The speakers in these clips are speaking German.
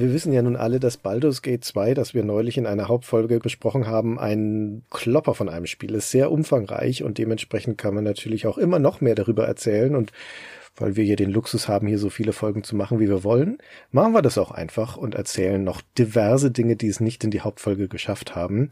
Wir wissen ja nun alle, dass Baldur's Gate 2, das wir neulich in einer Hauptfolge besprochen haben, ein Klopper von einem Spiel ist, sehr umfangreich und dementsprechend kann man natürlich auch immer noch mehr darüber erzählen und weil wir hier den Luxus haben, hier so viele Folgen zu machen, wie wir wollen, machen wir das auch einfach und erzählen noch diverse Dinge, die es nicht in die Hauptfolge geschafft haben.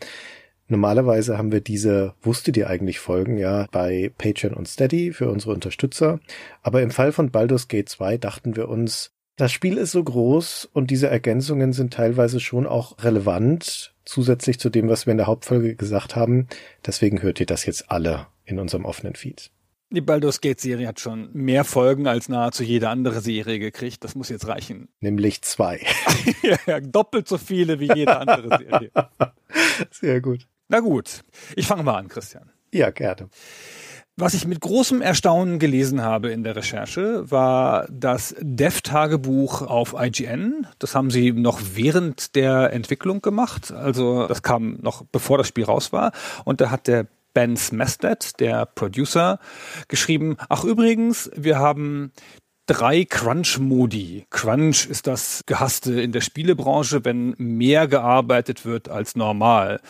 Normalerweise haben wir diese Wusstet ihr eigentlich Folgen ja bei Patreon und Steady für unsere Unterstützer. Aber im Fall von Baldur's Gate 2 dachten wir uns, das Spiel ist so groß und diese Ergänzungen sind teilweise schon auch relevant, zusätzlich zu dem, was wir in der Hauptfolge gesagt haben. Deswegen hört ihr das jetzt alle in unserem offenen Feed. Die Baldur's Gate Serie hat schon mehr Folgen als nahezu jede andere Serie gekriegt. Das muss jetzt reichen. Nämlich zwei. ja, doppelt so viele wie jede andere Serie. Sehr gut. Na gut, ich fange mal an, Christian. Ja, gerne. Was ich mit großem Erstaunen gelesen habe in der Recherche, war das Dev-Tagebuch auf IGN. Das haben sie noch während der Entwicklung gemacht. Also das kam noch bevor das Spiel raus war. Und da hat der Ben Smested, der Producer, geschrieben, ach übrigens, wir haben drei Crunch-Modi. Crunch ist das Gehasste in der Spielebranche, wenn mehr gearbeitet wird als normal.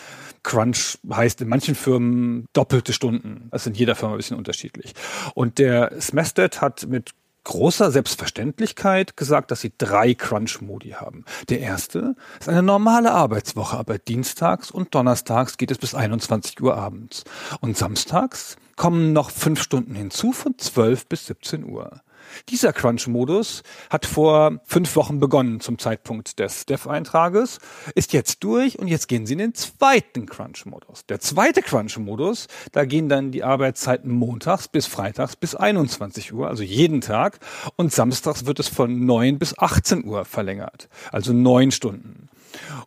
Crunch heißt in manchen Firmen doppelte Stunden. Das ist in jeder Firma ein bisschen unterschiedlich. Und der Smested hat mit großer Selbstverständlichkeit gesagt, dass sie drei Crunch-Modi haben. Der erste ist eine normale Arbeitswoche, aber dienstags und donnerstags geht es bis 21 Uhr abends. Und samstags kommen noch fünf Stunden hinzu von 12 bis 17 Uhr. Dieser Crunch-Modus hat vor fünf Wochen begonnen zum Zeitpunkt des Dev-Eintrages, ist jetzt durch und jetzt gehen sie in den zweiten Crunch-Modus. Der zweite Crunch-Modus, da gehen dann die Arbeitszeiten montags bis freitags bis 21 Uhr, also jeden Tag, und samstags wird es von 9 bis 18 Uhr verlängert, also neun Stunden.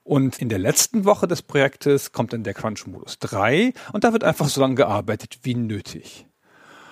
Und in der letzten Woche des Projektes kommt dann der Crunch-Modus 3 und da wird einfach so lange gearbeitet wie nötig.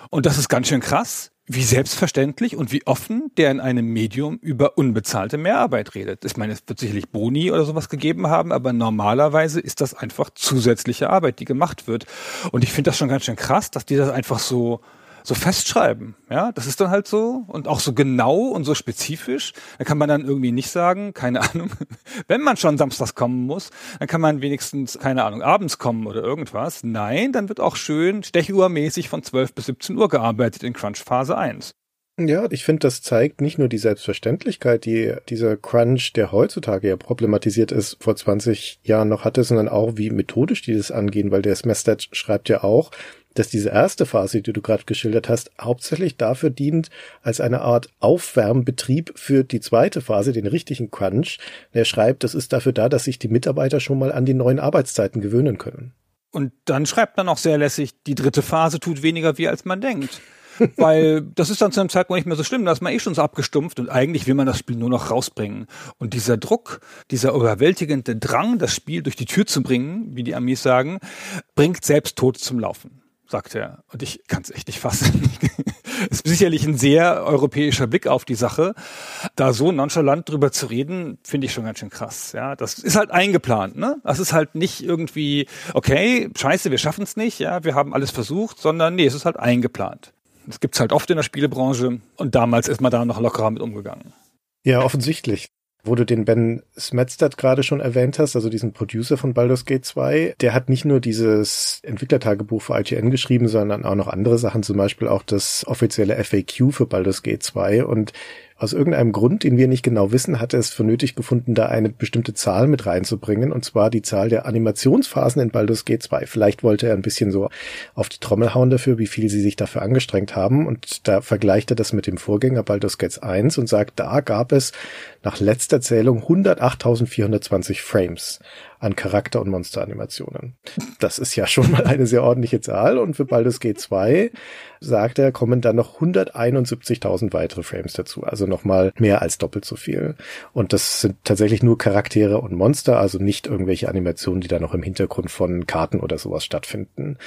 Und das ist ganz schön krass, wie selbstverständlich und wie offen der in einem Medium über unbezahlte Mehrarbeit redet. Ich meine, es wird sicherlich Boni oder sowas gegeben haben, aber normalerweise ist das einfach zusätzliche Arbeit, die gemacht wird. Und ich finde das schon ganz schön krass, dass die das einfach so so festschreiben. Ja, das ist dann halt so und auch so genau und so spezifisch. Da kann man dann irgendwie nicht sagen, keine Ahnung, wenn man schon samstags kommen muss, dann kann man wenigstens, keine Ahnung, abends kommen oder irgendwas. Nein, dann wird auch schön stechuhrmäßig von 12 bis 17 Uhr gearbeitet in Crunch Phase 1. Ja, ich finde, das zeigt nicht nur die Selbstverständlichkeit, die dieser Crunch, der heutzutage ja problematisiert ist, vor 20 Jahren noch hatte, sondern auch, wie methodisch die das angehen, weil der Smestat schreibt ja auch, dass diese erste Phase, die du gerade geschildert hast, hauptsächlich dafür dient, als eine Art Aufwärmbetrieb für die zweite Phase, den richtigen Crunch. Er schreibt, das ist dafür da, dass sich die Mitarbeiter schon mal an die neuen Arbeitszeiten gewöhnen können. Und dann schreibt man auch sehr lässig, die dritte Phase tut weniger weh, als man denkt. Weil das ist dann zu einem Zeitpunkt nicht mehr so schlimm, da ist man eh schon so abgestumpft und eigentlich will man das Spiel nur noch rausbringen. Und dieser Druck, dieser überwältigende Drang, das Spiel durch die Tür zu bringen, wie die Amis sagen, bringt selbst Tod zum Laufen sagt er. Und ich kann es echt nicht fassen. ist sicherlich ein sehr europäischer Blick auf die Sache. Da so nonchalant drüber zu reden, finde ich schon ganz schön krass. Ja, das ist halt eingeplant, ne? Das ist halt nicht irgendwie, okay, scheiße, wir schaffen es nicht, ja, wir haben alles versucht, sondern nee, es ist halt eingeplant. Das gibt's halt oft in der Spielebranche und damals ist man da noch lockerer mit umgegangen. Ja, offensichtlich. Wo du den Ben Smetstad gerade schon erwähnt hast, also diesen Producer von Baldur's Gate 2, der hat nicht nur dieses Entwicklertagebuch für IGN geschrieben, sondern auch noch andere Sachen, zum Beispiel auch das offizielle FAQ für Baldur's Gate 2 und aus irgendeinem Grund, den wir nicht genau wissen, hat er es für nötig gefunden, da eine bestimmte Zahl mit reinzubringen, und zwar die Zahl der Animationsphasen in Baldur's Gate 2. Vielleicht wollte er ein bisschen so auf die Trommel hauen dafür, wie viel sie sich dafür angestrengt haben, und da vergleicht er das mit dem Vorgänger Baldur's Gate 1 und sagt, da gab es nach letzter Zählung 108.420 Frames an Charakter- und Monsteranimationen. Das ist ja schon mal eine sehr ordentliche Zahl. Und für Baldur's Gate 2, sagt er, kommen dann noch 171.000 weitere Frames dazu. Also nochmal mehr als doppelt so viel. Und das sind tatsächlich nur Charaktere und Monster, also nicht irgendwelche Animationen, die da noch im Hintergrund von Karten oder sowas stattfinden.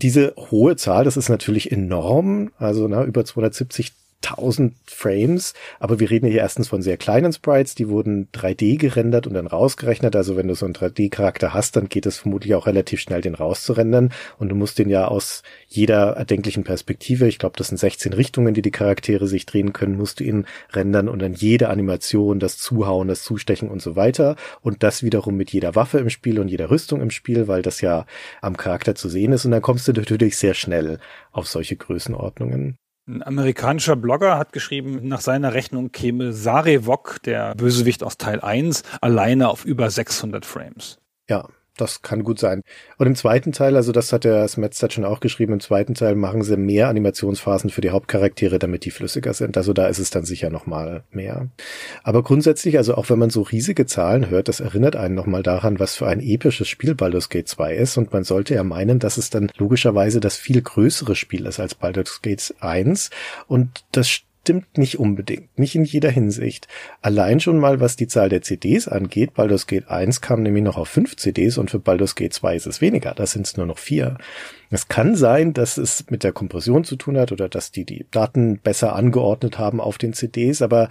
Diese hohe Zahl, das ist natürlich enorm. Also na, über 270 1000 Frames, aber wir reden hier erstens von sehr kleinen Sprites, die wurden 3D gerendert und dann rausgerechnet. Also wenn du so einen 3D-Charakter hast, dann geht es vermutlich auch relativ schnell, den rauszurendern und du musst den ja aus jeder erdenklichen Perspektive, ich glaube, das sind 16 Richtungen, die die Charaktere sich drehen können, musst du ihn rendern und dann jede Animation, das Zuhauen, das Zustechen und so weiter und das wiederum mit jeder Waffe im Spiel und jeder Rüstung im Spiel, weil das ja am Charakter zu sehen ist und dann kommst du natürlich sehr schnell auf solche Größenordnungen. Ein amerikanischer Blogger hat geschrieben, nach seiner Rechnung käme Sarevok, der Bösewicht aus Teil 1, alleine auf über 600 Frames. Ja, das kann gut sein. Und im zweiten Teil, also das hat der Smetstad schon auch geschrieben, im zweiten Teil machen sie mehr Animationsphasen für die Hauptcharaktere, damit die flüssiger sind. Also da ist es dann sicher nochmal mehr. Aber grundsätzlich, also auch wenn man so riesige Zahlen hört, das erinnert einen nochmal daran, was für ein episches Spiel Baldur's Gate 2 ist. Und man sollte ja meinen, dass es dann logischerweise das viel größere Spiel ist als Baldur's Gate 1. Und das stimmt nicht unbedingt, nicht in jeder Hinsicht. Allein schon mal, was die Zahl der CDs angeht, Baldur's Gate 1 kam nämlich noch auf fünf CDs und für Baldur's Gate 2 ist es weniger, da sind es nur noch vier. Es kann sein, dass es mit der Kompression zu tun hat oder dass die die Daten besser angeordnet haben auf den CDs, aber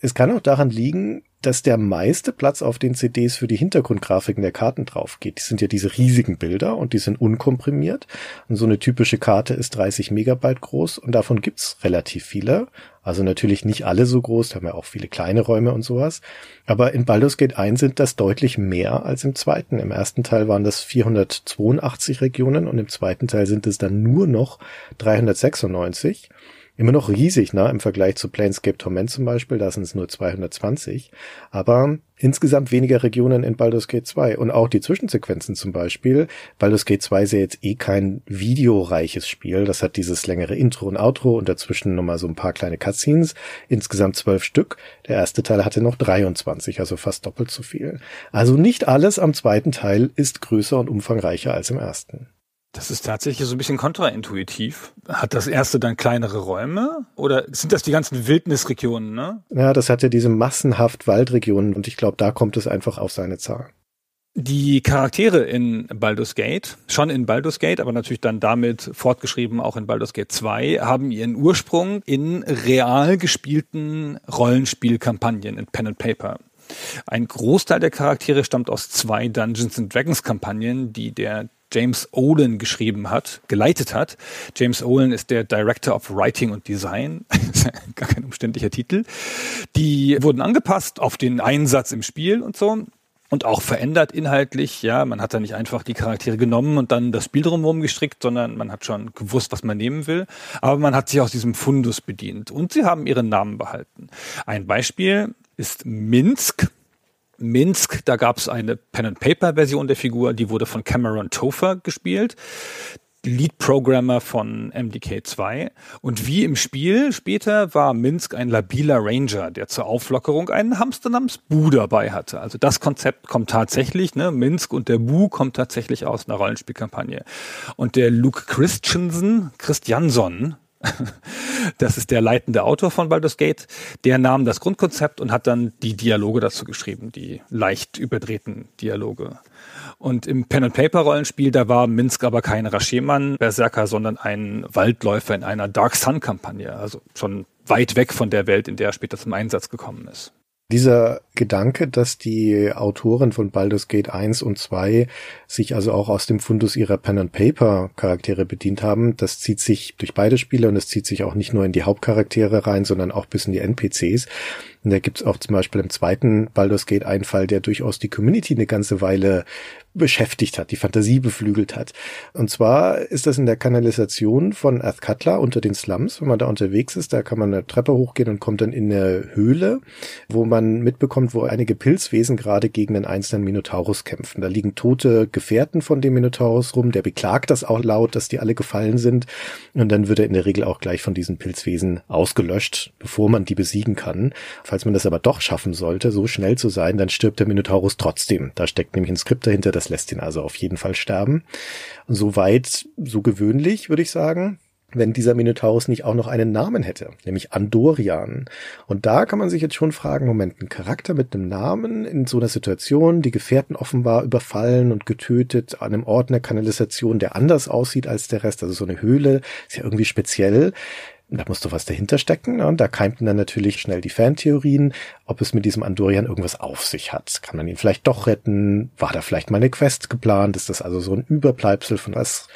es kann auch daran liegen, dass der meiste Platz auf den CDs für die Hintergrundgrafiken der Karten drauf geht. Die sind ja diese riesigen Bilder und die sind unkomprimiert. Und so eine typische Karte ist 30 Megabyte groß und davon gibt's relativ viele. Also natürlich nicht alle so groß, da haben ja auch viele kleine Räume und sowas. Aber in Baldur's Gate 1 sind das deutlich mehr als im zweiten. Im ersten Teil waren das 482 Regionen und im zweiten Teil sind es dann nur noch 396. Immer noch riesig, ne, im Vergleich zu Planescape Torment zum Beispiel, da sind es nur 220. Aber insgesamt weniger Regionen in Baldur's Gate 2 und auch die Zwischensequenzen zum Beispiel. Baldur's Gate 2 ist ja jetzt eh kein videoreiches Spiel. Das hat dieses längere Intro und Outro und dazwischen nochmal so ein paar kleine Cutscenes. Insgesamt zwölf Stück. Der erste Teil hatte noch 23, also fast doppelt so viel. Also nicht alles am zweiten Teil ist größer und umfangreicher als im ersten. Das ist tatsächlich so ein bisschen kontraintuitiv. Hat das erste dann kleinere Räume oder sind das die ganzen Wildnisregionen, ne? Ja, das hat ja diese massenhaft Waldregionen und ich glaube, da kommt es einfach auf seine Zahl. Die Charaktere in Baldur's Gate, schon in Baldur's Gate, aber natürlich dann damit fortgeschrieben auch in Baldur's Gate 2, haben ihren Ursprung in real gespielten Rollenspielkampagnen in Pen and Paper. Ein Großteil der Charaktere stammt aus zwei Dungeons and Dragons Kampagnen, die der James Olin geschrieben hat, geleitet hat. James Olin ist der Director of Writing und Design, gar kein umständlicher Titel. Die wurden angepasst auf den Einsatz im Spiel und so und auch verändert inhaltlich. Ja, man hat da nicht einfach die Charaktere genommen und dann das Spiel drumherum gestrickt, sondern man hat schon gewusst, was man nehmen will. Aber man hat sich aus diesem Fundus bedient und sie haben ihren Namen behalten. Ein Beispiel ist Minsk. Minsk, da gab es eine Pen-and-Paper-Version der Figur, die wurde von Cameron Topher gespielt. Lead-Programmer von MDK2. Und wie im Spiel später war Minsk ein labiler Ranger, der zur Auflockerung einen Hamster namens Bu dabei hatte. Also das Konzept kommt tatsächlich, ne, Minsk und der Bu kommt tatsächlich aus einer Rollenspielkampagne. Und der Luke Christensen, Christianson, das ist der leitende Autor von Baldur's Gate, der nahm das Grundkonzept und hat dann die Dialoge dazu geschrieben, die leicht überdrehten Dialoge. Und im Pen-and-Paper-Rollenspiel, da war Minsk aber kein Raschemann Berserker, sondern ein Waldläufer in einer Dark Sun-Kampagne, also schon weit weg von der Welt, in der er später zum Einsatz gekommen ist. Dieser Gedanke, dass die Autoren von Baldur's Gate 1 und 2 sich also auch aus dem Fundus ihrer Pen and Paper Charaktere bedient haben, das zieht sich durch beide Spiele und es zieht sich auch nicht nur in die Hauptcharaktere rein, sondern auch bis in die NPCs. Und da gibt's auch zum Beispiel im zweiten Baldur's Gate einen Fall, der durchaus die Community eine ganze Weile beschäftigt hat, die Fantasie beflügelt hat. Und zwar ist das in der Kanalisation von Athkatla unter den Slums. Wenn man da unterwegs ist, da kann man eine Treppe hochgehen und kommt dann in eine Höhle, wo man mitbekommt, wo einige Pilzwesen gerade gegen einen einzelnen Minotaurus kämpfen. Da liegen tote Gefährten von dem Minotaurus rum. Der beklagt das auch laut, dass die alle gefallen sind. Und dann wird er in der Regel auch gleich von diesen Pilzwesen ausgelöscht, bevor man die besiegen kann. Falls man das aber doch schaffen sollte, so schnell zu sein, dann stirbt der Minotaurus trotzdem. Da steckt nämlich ein Skript dahinter, Das lässt ihn also auf jeden Fall sterben. Und soweit so gewöhnlich, würde ich sagen wenn dieser Minotaurus nicht auch noch einen Namen hätte, nämlich Andorian. Und da kann man sich jetzt schon fragen, Moment, ein Charakter mit einem Namen in so einer Situation, die Gefährten offenbar überfallen und getötet an einem Ort einer Kanalisation, der anders aussieht als der Rest, also so eine Höhle, ist ja irgendwie speziell da muss doch was dahinter stecken. Und da keimten dann natürlich schnell die Fantheorien, ob es mit diesem Andorian irgendwas auf sich hat. Kann man ihn vielleicht doch retten? War da vielleicht mal eine Quest geplant? Ist das also so ein Überbleibsel von was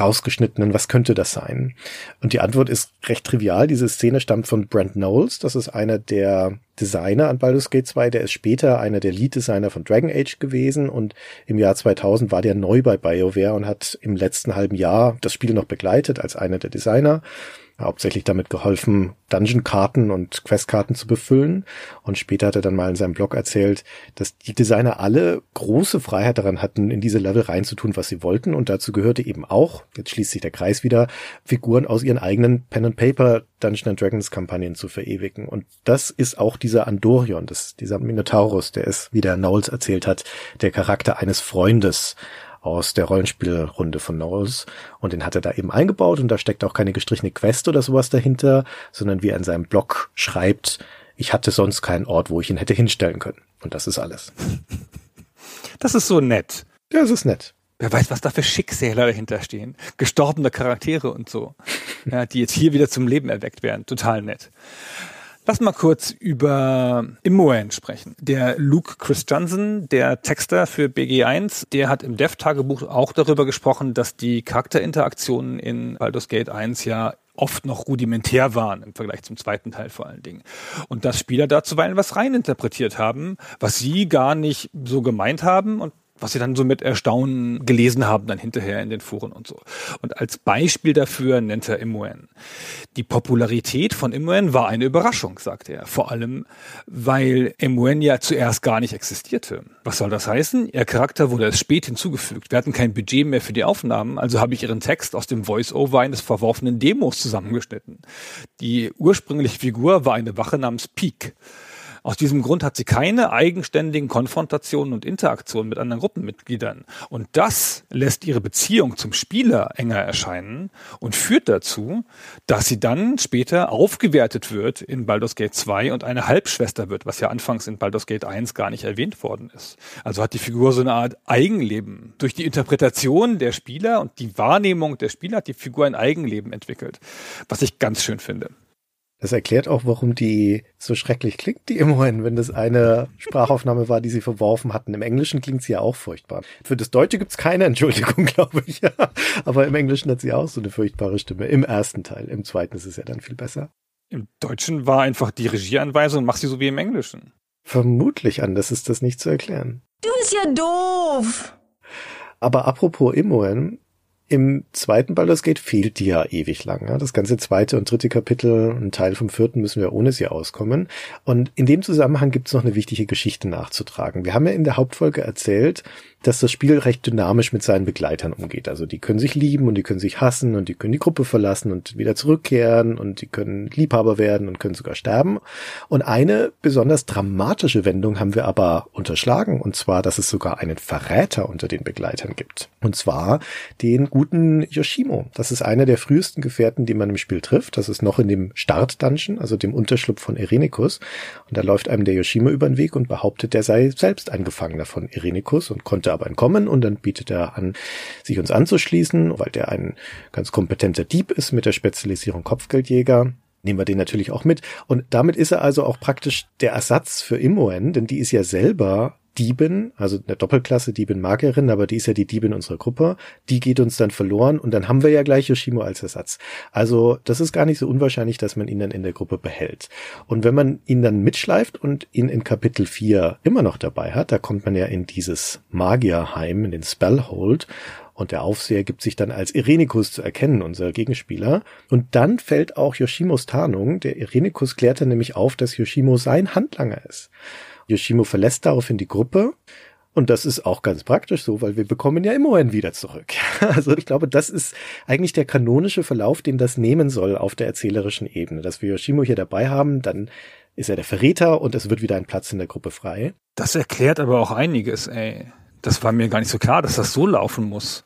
rausgeschnittenen? Was könnte das sein? Und die Antwort ist recht trivial. Diese Szene stammt von Brent Knowles. Das ist einer der Designer an Baldur's Gate 2. Der ist später einer der Lead-Designer von Dragon Age gewesen und im Jahr 2000 war der neu bei BioWare und hat im letzten halben Jahr das Spiel noch begleitet als einer der Designer hauptsächlich damit geholfen, Dungeon-Karten und Quest-Karten zu befüllen. Und später hat er dann mal in seinem Blog erzählt, dass die Designer alle große Freiheit daran hatten, in diese Level reinzutun, was sie wollten. Und dazu gehörte eben auch, jetzt schließt sich der Kreis wieder, Figuren aus ihren eigenen Pen-and-Paper Dungeon Dragons Kampagnen zu verewigen. Und das ist auch dieser Andorion, das, dieser Minotaurus, der ist, wie der Knowles erzählt hat, der Charakter eines Freundes aus der Rollenspielrunde von Knowles und den hat er da eben eingebaut und da steckt auch keine gestrichene Quest oder sowas dahinter, sondern wie er in seinem Blog schreibt, ich hatte sonst keinen Ort, wo ich ihn hätte hinstellen können. Und das ist alles. Das ist so nett. Ja, es ist nett. Wer weiß, was da für Schicksale dahinter stehen. Gestorbene Charaktere und so. Ja, die jetzt hier wieder zum Leben erweckt werden. Total nett. Lass mal kurz über Imoen sprechen. Der Luke Christiansen, der Texter für BG1, der hat im Dev-Tagebuch auch darüber gesprochen, dass die Charakterinteraktionen in Baldur's Gate 1 ja oft noch rudimentär waren im Vergleich zum zweiten Teil vor allen Dingen. Und dass Spieler da zuweilen was reininterpretiert haben, was sie gar nicht so gemeint haben und was sie dann so mit Erstaunen gelesen haben, dann hinterher in den Foren und so. Und als Beispiel dafür nennt er Imoen. Die Popularität von Imoen war eine Überraschung, sagt er. Vor allem, weil Imoen ja zuerst gar nicht existierte. Was soll das heißen? Ihr Charakter wurde erst spät hinzugefügt. Wir hatten kein Budget mehr für die Aufnahmen, also habe ich ihren Text aus dem Voice-Over eines verworfenen Demos zusammengeschnitten. Die ursprüngliche Figur war eine Wache namens Peak. Aus diesem Grund hat sie keine eigenständigen Konfrontationen und Interaktionen mit anderen Gruppenmitgliedern. Und das lässt ihre Beziehung zum Spieler enger erscheinen und führt dazu, dass sie dann später aufgewertet wird in Baldur's Gate 2 und eine Halbschwester wird, was ja anfangs in Baldur's Gate 1 gar nicht erwähnt worden ist. Also hat die Figur so eine Art Eigenleben. Durch die Interpretation der Spieler und die Wahrnehmung der Spieler hat die Figur ein Eigenleben entwickelt, was ich ganz schön finde. Das erklärt auch, warum die so schrecklich klingt, die immerhin, wenn das eine Sprachaufnahme war, die sie verworfen hatten. Im Englischen klingt sie ja auch furchtbar. Für das Deutsche gibt's keine Entschuldigung, glaube ich. Aber im Englischen hat sie auch so eine furchtbare Stimme. Im ersten Teil. Im zweiten ist es ja dann viel besser. Im Deutschen war einfach die Regieanweisung, mach sie so wie im Englischen. Vermutlich anders ist das nicht zu erklären. Du bist ja doof. Aber apropos Imoen, im zweiten Baldur's Gate fehlt die ja ewig lang. Ja? Das ganze zweite und dritte Kapitel, ein Teil vom vierten müssen wir ohne sie auskommen. Und in dem Zusammenhang gibt es noch eine wichtige Geschichte nachzutragen. Wir haben ja in der Hauptfolge erzählt, dass das Spiel recht dynamisch mit seinen Begleitern umgeht. Also die können sich lieben und die können sich hassen und die können die Gruppe verlassen und wieder zurückkehren und die können Liebhaber werden und können sogar sterben. Und eine besonders dramatische Wendung haben wir aber unterschlagen und zwar, dass es sogar einen Verräter unter den Begleitern gibt. Und zwar den guten Yoshimo. Das ist einer der frühesten Gefährten, die man im Spiel trifft. Das ist noch in dem Start-Dungeon, also dem Unterschlupf von Erenikus. Und da läuft einem der Yoshimo über den Weg und behauptet, der sei selbst ein Gefangener von Erenikus und konnte aber entkommen und dann bietet er an, sich uns anzuschließen, weil der ein ganz kompetenter Dieb ist mit der Spezialisierung Kopfgeldjäger nehmen wir den natürlich auch mit. Und damit ist er also auch praktisch der Ersatz für Imoen, denn die ist ja selber Diebin, also eine Doppelklasse Diebin Magierin, aber die ist ja die Diebin unserer Gruppe. Die geht uns dann verloren und dann haben wir ja gleich Yoshimo als Ersatz. Also das ist gar nicht so unwahrscheinlich, dass man ihn dann in der Gruppe behält. Und wenn man ihn dann mitschleift und ihn in Kapitel 4 immer noch dabei hat, da kommt man ja in dieses Magierheim, in den Spellhold und der Aufseher gibt sich dann als Irenikus zu erkennen, unser Gegenspieler. Und dann fällt auch Yoshimos Tarnung. Der Irenikus klärt dann nämlich auf, dass Yoshimo sein Handlanger ist. Yoshimo verlässt daraufhin die Gruppe. Und das ist auch ganz praktisch so, weil wir bekommen ja immerhin wieder zurück. Also ich glaube, das ist eigentlich der kanonische Verlauf, den das nehmen soll auf der erzählerischen Ebene. Dass wir Yoshimo hier dabei haben, dann ist er der Verräter und es wird wieder ein Platz in der Gruppe frei. Das erklärt aber auch einiges, ey Das war mir gar nicht so klar, dass das so laufen muss.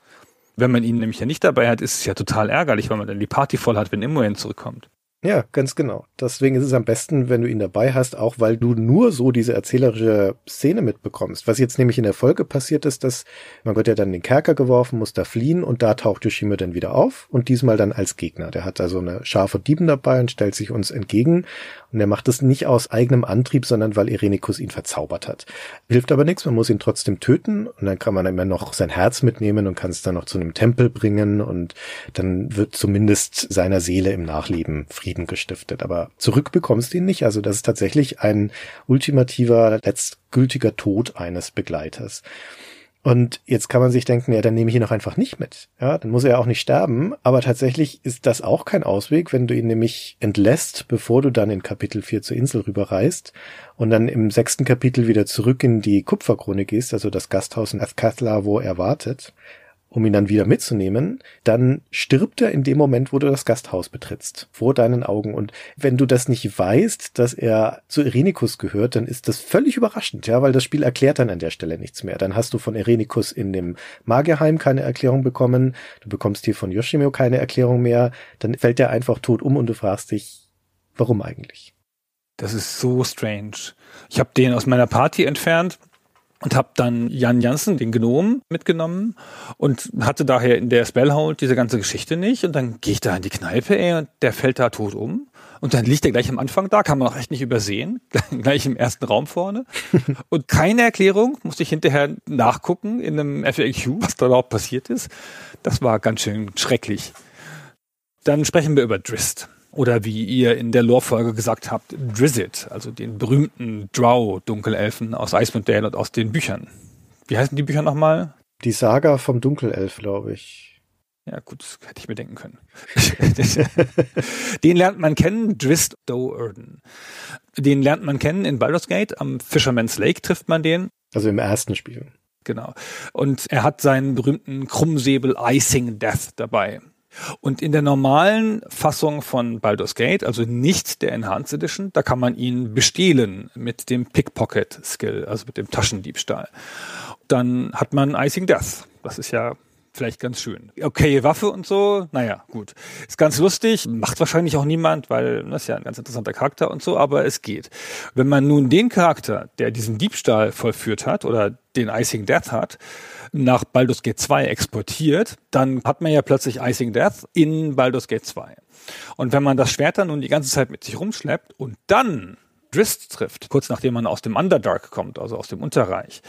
Wenn man ihn nämlich ja nicht dabei hat, ist es ja total ärgerlich, weil man dann die Party voll hat, wenn Imoen zurückkommt. Ja, ganz genau. Deswegen ist es am besten, wenn du ihn dabei hast, auch weil du nur so diese erzählerische Szene mitbekommst. Was jetzt nämlich in der Folge passiert ist, dass man wird ja dann in den Kerker geworfen, muss da fliehen und da taucht Yoshime dann wieder auf und diesmal dann als Gegner. Der hat also eine scharfe Dieben dabei und stellt sich uns entgegen und er macht es nicht aus eigenem Antrieb, sondern weil Irenikus ihn verzaubert hat. Hilft aber nichts, man muss ihn trotzdem töten und dann kann man immer noch sein Herz mitnehmen und kann es dann noch zu einem Tempel bringen und dann wird zumindest seiner Seele im Nachleben Frieden Frieden gestiftet. Aber zurück bekommst du ihn nicht. Also das ist tatsächlich ein ultimativer, letztgültiger Tod eines Begleiters. Und jetzt kann man sich denken, ja, dann nehme ich ihn auch einfach nicht mit. Ja, dann muss er ja auch nicht sterben. Aber tatsächlich ist das auch kein Ausweg, wenn du ihn nämlich entlässt, bevor du dann in Kapitel 4 zur Insel rüberreist und dann im sechsten Kapitel wieder zurück in die Kupferkrone gehst, also das Gasthaus in Athkathla, wo er wartet, um ihn dann wieder mitzunehmen, dann stirbt er in dem Moment, wo du das Gasthaus betrittst, vor deinen Augen. Und wenn du das nicht weißt, dass er zu Erenikus gehört, dann ist das völlig überraschend, ja, weil das Spiel erklärt dann an der Stelle nichts mehr. Dann hast du von Erenikus in dem Magierheim keine Erklärung bekommen, du bekommst hier von Yoshimio keine Erklärung mehr, dann fällt er einfach tot um und du fragst dich, warum eigentlich? Das ist so strange. Ich habe den aus meiner Party entfernt und habe dann Jan Jansen, den Gnom, mitgenommen und hatte daher in der Spellhold diese ganze Geschichte nicht. Und dann gehe ich da in die Kneipe, ey, und der fällt da tot um. Und dann liegt er gleich am Anfang da, kann man auch echt nicht übersehen, gleich im ersten Raum vorne. Und keine Erklärung, musste ich hinterher nachgucken in einem FAQ, was da überhaupt passiert ist. Das war ganz schön schrecklich. Dann sprechen wir über Drist. Oder wie ihr in der Lore-Folge gesagt habt, Drizzt, also den berühmten Drow-Dunkelelfen aus Icewind Dale und aus den Büchern. Wie heißen die Bücher nochmal? Die Saga vom Dunkelelf, glaube ich. Ja, gut, das hätte ich mir denken können. den lernt man kennen, Drizzt Do'Urden. Den lernt man kennen in Baldur's Gate. Am Fisherman's Lake trifft man den. Also im ersten Spiel. Genau. Und er hat seinen berühmten Krummsäbel Icing Death dabei. Und in der normalen Fassung von Baldur's Gate, also nicht der Enhanced Edition, da kann man ihn bestehlen mit dem Pickpocket Skill, also mit dem Taschendiebstahl. Dann hat man Icing Death. Das ist ja vielleicht ganz schön. Okay, Waffe und so, naja, gut. Ist ganz lustig, macht wahrscheinlich auch niemand, weil das ist ja ein ganz interessanter Charakter und so, aber es geht. Wenn man nun den Charakter, der diesen Diebstahl vollführt hat oder den Icing Death hat, nach Baldur's Gate 2 exportiert, dann hat man ja plötzlich Icing Death in Baldur's Gate 2. Und wenn man das Schwert dann nun die ganze Zeit mit sich rumschleppt und dann Drist trifft, kurz nachdem man aus dem Underdark kommt, also aus dem Unterreich,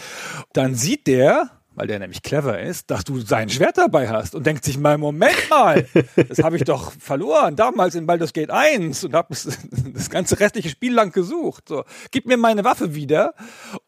dann sieht der, weil der nämlich clever ist, dass du sein Schwert dabei hast und denkt sich mal, Moment mal, das habe ich doch verloren, damals in Baldur's Gate 1 und habe das ganze restliche Spiel lang gesucht. So, gib mir meine Waffe wieder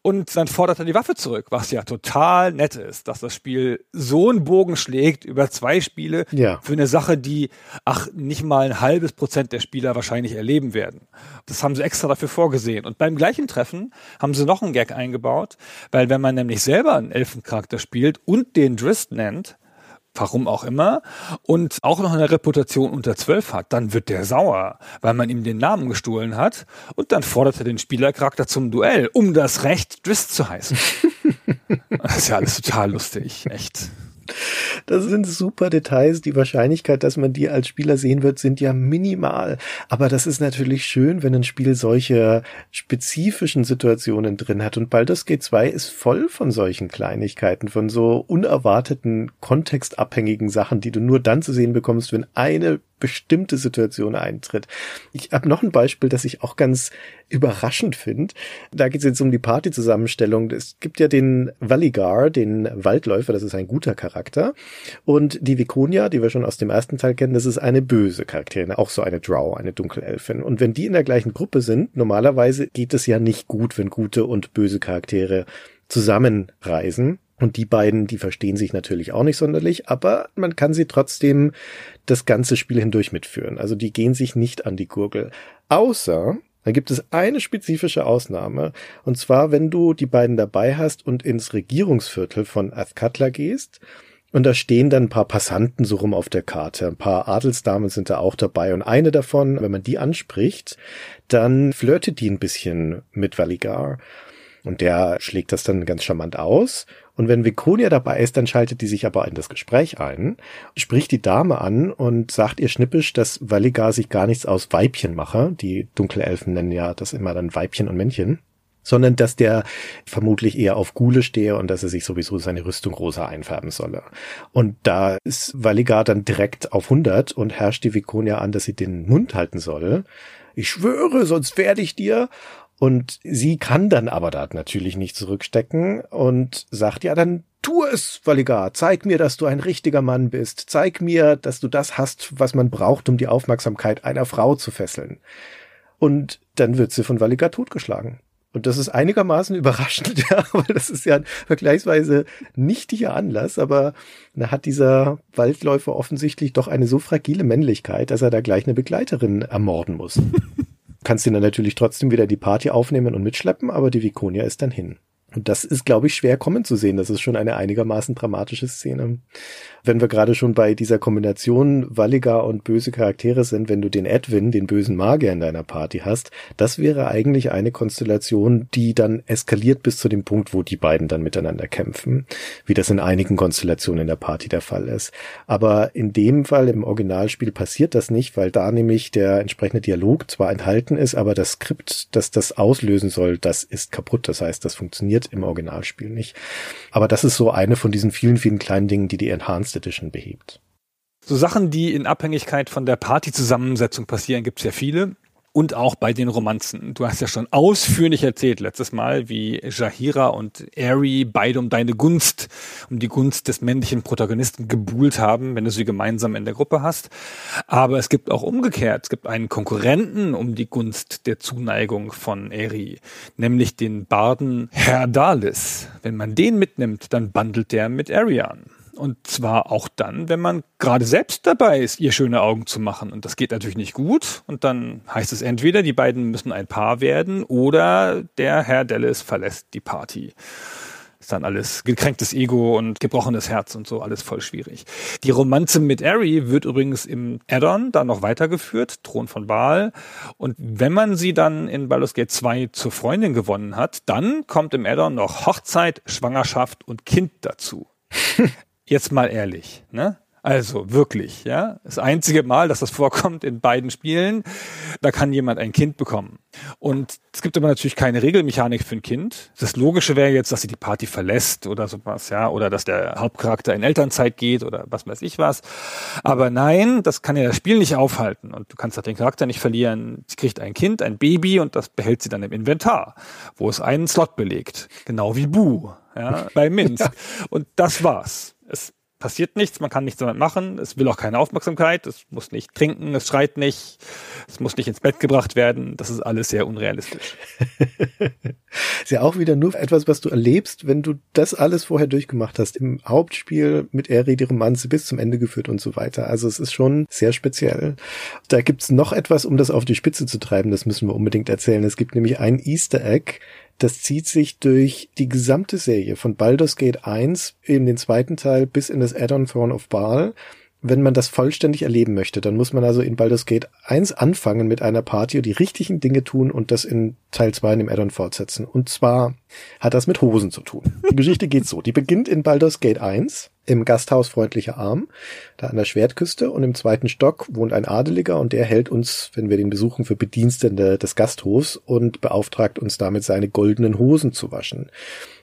und dann fordert er die Waffe zurück, was ja total nett ist, dass das Spiel so einen Bogen schlägt über zwei Spiele ja. für eine Sache, die, ach, nicht mal ein halbes Prozent der Spieler wahrscheinlich erleben werden. Das haben sie extra dafür vorgesehen. Und beim gleichen Treffen haben sie noch einen Gag eingebaut, weil wenn man nämlich selber einen Elfencharakter Charakter spielt und den Drist nennt, warum auch immer, und auch noch eine Reputation unter zwölf hat, dann wird der sauer, weil man ihm den Namen gestohlen hat und dann fordert er den Spielercharakter zum Duell, um das Recht Drist zu heißen. das ist ja alles total lustig, echt. Das sind super Details. Die Wahrscheinlichkeit, dass man die als Spieler sehen wird, sind ja minimal. Aber das ist natürlich schön, wenn ein Spiel solche spezifischen Situationen drin hat. Und Baldur's Gate 2 ist voll von solchen Kleinigkeiten, von so unerwarteten, kontextabhängigen Sachen, die du nur dann zu sehen bekommst, wenn eine bestimmte Situation eintritt. Ich habe noch ein Beispiel, das ich auch ganz überraschend finde. Da geht es jetzt um die Partyzusammenstellung. Es gibt ja den Valigar, den Waldläufer, das ist ein guter Charakter. Und die Viconia, die wir schon aus dem ersten Teil kennen, das ist eine böse Charakterin, auch so eine Drow, eine Dunkelelfin. Und wenn die in der gleichen Gruppe sind, normalerweise geht es ja nicht gut, wenn gute und böse Charaktere zusammenreisen. Und die beiden, die verstehen sich natürlich auch nicht sonderlich, aber man kann sie trotzdem das ganze Spiel hindurch mitführen. Also die gehen sich nicht an die Gurgel. Außer, da gibt es eine spezifische Ausnahme, und zwar, wenn du die beiden dabei hast und ins Regierungsviertel von Athkatla gehst, und da stehen dann ein paar Passanten so rum auf der Karte. Ein paar Adelsdamen sind da auch dabei. Und eine davon, wenn man die anspricht, dann flirtet die ein bisschen mit Valigar. Und der schlägt das dann ganz charmant aus. Und wenn Viconia dabei ist, dann schaltet die sich aber in das Gespräch ein, spricht die Dame an und sagt ihr schnippisch, dass Valigar sich gar nichts aus Weibchen mache. Die Dunkelelfen nennen ja das immer dann Weibchen und Männchen sondern dass der vermutlich eher auf Gule stehe und dass er sich sowieso seine Rüstung rosa einfärben solle. Und da ist Valigar dann direkt auf 100 und herrscht die Viconia an, dass sie den Mund halten soll. Ich schwöre, sonst werde ich dir. Und sie kann dann aber da natürlich nicht zurückstecken und sagt, ja, dann tu es, Valigar. Zeig mir, dass du ein richtiger Mann bist. Zeig mir, dass du das hast, was man braucht, um die Aufmerksamkeit einer Frau zu fesseln. Und dann wird sie von Valigar totgeschlagen. Und das ist einigermaßen überraschend, ja, weil das ist ja ein vergleichsweise nichtiger Anlass, aber da hat dieser Waldläufer offensichtlich doch eine so fragile Männlichkeit, dass er da gleich eine Begleiterin ermorden muss. Kannst ihn dann natürlich trotzdem wieder die Party aufnehmen und mitschleppen, aber die Vikonia ist dann hin. Und das ist, glaube ich, schwer kommen zu sehen. Das ist schon eine einigermaßen dramatische Szene wenn wir gerade schon bei dieser Kombination walliger und böse Charaktere sind, wenn du den Edwin, den bösen Magier in deiner Party hast, das wäre eigentlich eine Konstellation, die dann eskaliert bis zu dem Punkt, wo die beiden dann miteinander kämpfen, wie das in einigen Konstellationen in der Party der Fall ist. Aber in dem Fall im Originalspiel passiert das nicht, weil da nämlich der entsprechende Dialog zwar enthalten ist, aber das Skript, das das auslösen soll, das ist kaputt. Das heißt, das funktioniert im Originalspiel nicht. Aber das ist so eine von diesen vielen, vielen kleinen Dingen, die die Enhanced Edition behebt. So Sachen, die in Abhängigkeit von der Partyzusammensetzung passieren, gibt es ja viele. Und auch bei den Romanzen. Du hast ja schon ausführlich erzählt letztes Mal, wie Jahira und Ari beide um deine Gunst, um die Gunst des männlichen Protagonisten gebuhlt haben, wenn du sie gemeinsam in der Gruppe hast. Aber es gibt auch umgekehrt. Es gibt einen Konkurrenten um die Gunst der Zuneigung von Ari, nämlich den Barden Herr Dalis. Wenn man den mitnimmt, dann bandelt der mit Arian. Und zwar auch dann, wenn man gerade selbst dabei ist, ihr schöne Augen zu machen. Und das geht natürlich nicht gut. Und dann heißt es entweder, die beiden müssen ein Paar werden oder der Herr Dallas verlässt die Party. Ist dann alles gekränktes Ego und gebrochenes Herz und so, alles voll schwierig. Die Romanze mit Ari wird übrigens im Addon dann noch weitergeführt, Thron von Baal. Und wenn man sie dann in Baldur's Gate 2 zur Freundin gewonnen hat, dann kommt im Addon noch Hochzeit, Schwangerschaft und Kind dazu. Jetzt mal ehrlich, ne? Also wirklich, ja. Das einzige Mal, dass das vorkommt in beiden Spielen, da kann jemand ein Kind bekommen. Und es gibt aber natürlich keine Regelmechanik für ein Kind. Das Logische wäre jetzt, dass sie die Party verlässt oder sowas, ja, oder dass der Hauptcharakter in Elternzeit geht oder was weiß ich was. Aber nein, das kann ja das Spiel nicht aufhalten. Und du kannst auch den Charakter nicht verlieren. Sie kriegt ein Kind, ein Baby und das behält sie dann im Inventar, wo es einen Slot belegt. Genau wie Bu, ja, bei Minsk. Und das war's es passiert nichts, man kann nichts damit machen, es will auch keine Aufmerksamkeit, es muss nicht trinken, es schreit nicht, es muss nicht ins Bett gebracht werden, das ist alles sehr unrealistisch. ist ja auch wieder nur etwas, was du erlebst, wenn du das alles vorher durchgemacht hast, im Hauptspiel mit Eri die Romanze bis zum Ende geführt und so weiter. Also es ist schon sehr speziell. Da gibt's noch etwas, um das auf die Spitze zu treiben, das müssen wir unbedingt erzählen. Es gibt nämlich ein Easter Egg, das zieht sich durch die gesamte Serie von Baldur's Gate 1 in den zweiten Teil bis in das Add-on Throne of Baal wenn man das vollständig erleben möchte, dann muss man also in Baldur's Gate 1 anfangen mit einer Party und die richtigen Dinge tun und das in Teil 2 in dem Addon fortsetzen. Und zwar hat das mit Hosen zu tun. Die Geschichte geht so. Die beginnt in Baldur's Gate 1 im Gasthaus Freundlicher Arm, da an der Schwertküste und im zweiten Stock wohnt ein Adeliger und der hält uns, wenn wir den besuchen, für Bedienstende des Gasthofs und beauftragt uns damit seine goldenen Hosen zu waschen.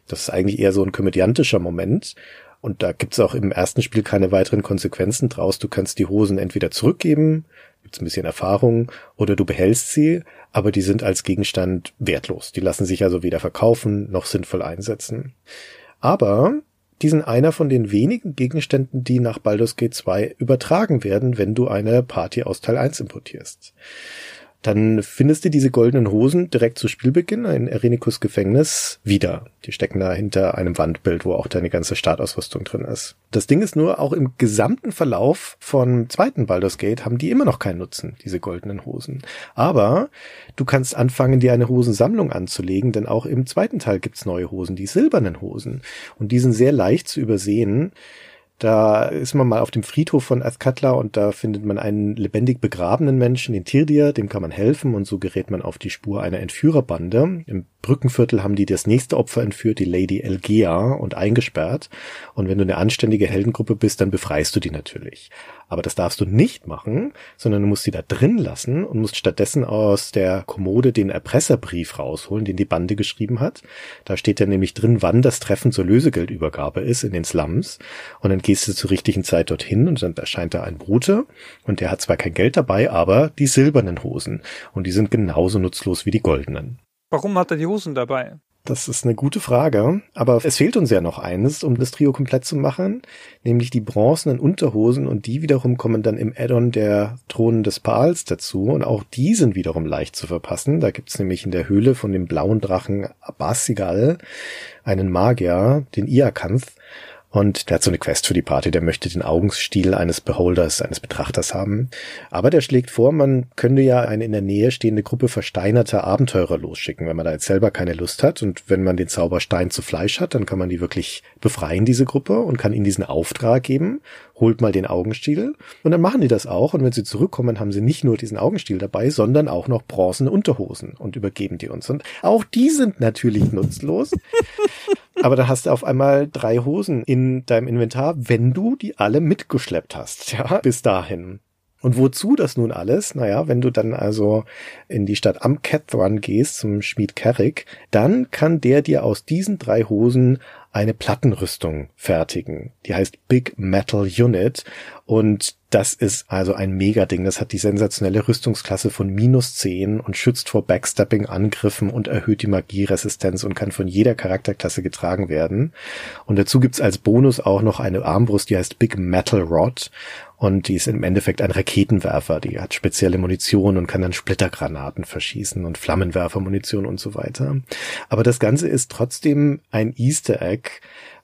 Das ist eigentlich eher so ein komödiantischer Moment. Und da gibt's auch im ersten Spiel keine weiteren Konsequenzen draus. Du kannst die Hosen entweder zurückgeben, gibt's ein bisschen Erfahrung, oder du behältst sie, aber die sind als Gegenstand wertlos. Die lassen sich also weder verkaufen noch sinnvoll einsetzen. Aber die sind einer von den wenigen Gegenständen, die nach Baldur's Gate 2 übertragen werden, wenn du eine Party aus Teil 1 importierst. Dann findest du diese goldenen Hosen direkt zu Spielbeginn in Erenikus Gefängnis wieder. Die stecken da hinter einem Wandbild, wo auch deine ganze Startausrüstung drin ist. Das Ding ist nur, auch im gesamten Verlauf von zweiten Baldur's Gate haben die immer noch keinen Nutzen, diese goldenen Hosen. Aber du kannst anfangen, dir eine Hosensammlung anzulegen, denn auch im zweiten Teil gibt's neue Hosen, die silbernen Hosen. Und die sind sehr leicht zu übersehen Da ist man mal auf dem Friedhof von Azkatla und da findet man einen lebendig begrabenen Menschen, den Tirdir, dem kann man helfen und so gerät man auf die Spur einer Entführerbande. Im Brückenviertel haben die das nächste Opfer entführt, die Lady Elgea, und eingesperrt. Und wenn du eine anständige Heldengruppe bist, dann befreist du die natürlich. Aber das darfst du nicht machen, sondern du musst sie da drin lassen und musst stattdessen aus der Kommode den Erpresserbrief rausholen, den die Bande geschrieben hat. Da steht ja nämlich drin, wann das Treffen zur Lösegeldübergabe ist in den Slums. Und dann gehst du zur richtigen Zeit dorthin und dann erscheint da ein Brute und der hat zwar kein Geld dabei, aber die silbernen Hosen. Und die sind genauso nutzlos wie die goldenen. Warum hat er die Hosen dabei? Das ist eine gute Frage, aber es fehlt uns ja noch eines, um das Trio komplett zu machen, nämlich die bronzenen Unterhosen und die wiederum kommen dann im Add-on der Thronen des Pals dazu und auch die sind wiederum leicht zu verpassen. Da gibt's nämlich in der Höhle von dem blauen Drachen Abbasigal einen Magier, den Iakanth, und der hat so eine Quest für die Party, der möchte den Augenstiel eines Beholders, eines Betrachters haben. Aber der schlägt vor, man könnte ja eine in der Nähe stehende Gruppe versteinerter Abenteurer losschicken, wenn man da jetzt selber keine Lust hat. Und wenn man den Zauberstein zu Fleisch hat, dann kann man die wirklich befreien, diese Gruppe, und kann ihnen diesen Auftrag geben, holt mal den Augenstiel. Und dann machen die das auch. Und wenn sie zurückkommen, haben sie nicht nur diesen Augenstiel dabei, sondern auch noch bronzene Unterhosen und übergeben die uns. Und auch die sind natürlich nutzlos. Aber da hast du auf einmal drei Hosen in deinem Inventar, wenn du die alle mitgeschleppt hast, ja, bis dahin. Und wozu das nun alles? Naja, wenn du dann also in die Stadt am Cathrun gehst, zum Schmied Carrick, dann kann der dir aus diesen drei Hosen eine Plattenrüstung fertigen. Die heißt Big Metal Unit und das ist also ein Megading. Das hat die sensationelle Rüstungsklasse von minus 10 und schützt vor Backstepping-Angriffen und erhöht die Magieresistenz und kann von jeder Charakterklasse getragen werden. Und dazu gibt's als Bonus auch noch eine Armbrust, die heißt Big Metal Rod. Und die ist im Endeffekt ein Raketenwerfer. Die hat spezielle Munition und kann dann Splittergranaten verschießen und Flammenwerfermunition und so weiter. Aber das Ganze ist trotzdem ein Easter Egg,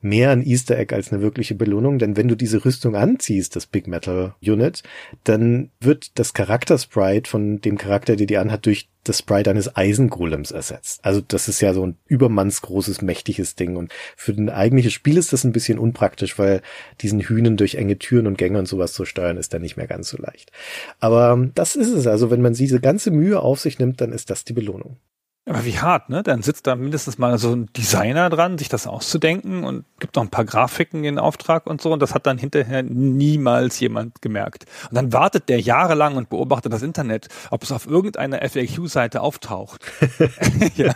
mehr ein Easter Egg als eine wirkliche Belohnung, denn wenn du diese Rüstung anziehst, das Big Metal Unit, dann wird das Charaktersprite von dem Charakter, der die anhat, durch das Sprite eines Eisengolems ersetzt. Also das ist ja so ein übermannsgroßes, mächtiges Ding und für ein eigentliches Spiel ist das ein bisschen unpraktisch, weil diesen Hühnen durch enge Türen und Gänge und sowas zu steuern, ist dann nicht mehr ganz so leicht. Aber das ist es also, wenn man diese ganze Mühe auf sich nimmt, dann ist das die Belohnung. Aber wie hart, ne? Dann sitzt da mindestens mal so ein Designer dran, sich das auszudenken und gibt noch ein paar Grafiken in Auftrag und so. Und das hat dann hinterher niemals jemand gemerkt. Und dann wartet der jahrelang und beobachtet das Internet, ob es auf irgendeiner FAQ-Seite auftaucht. ja.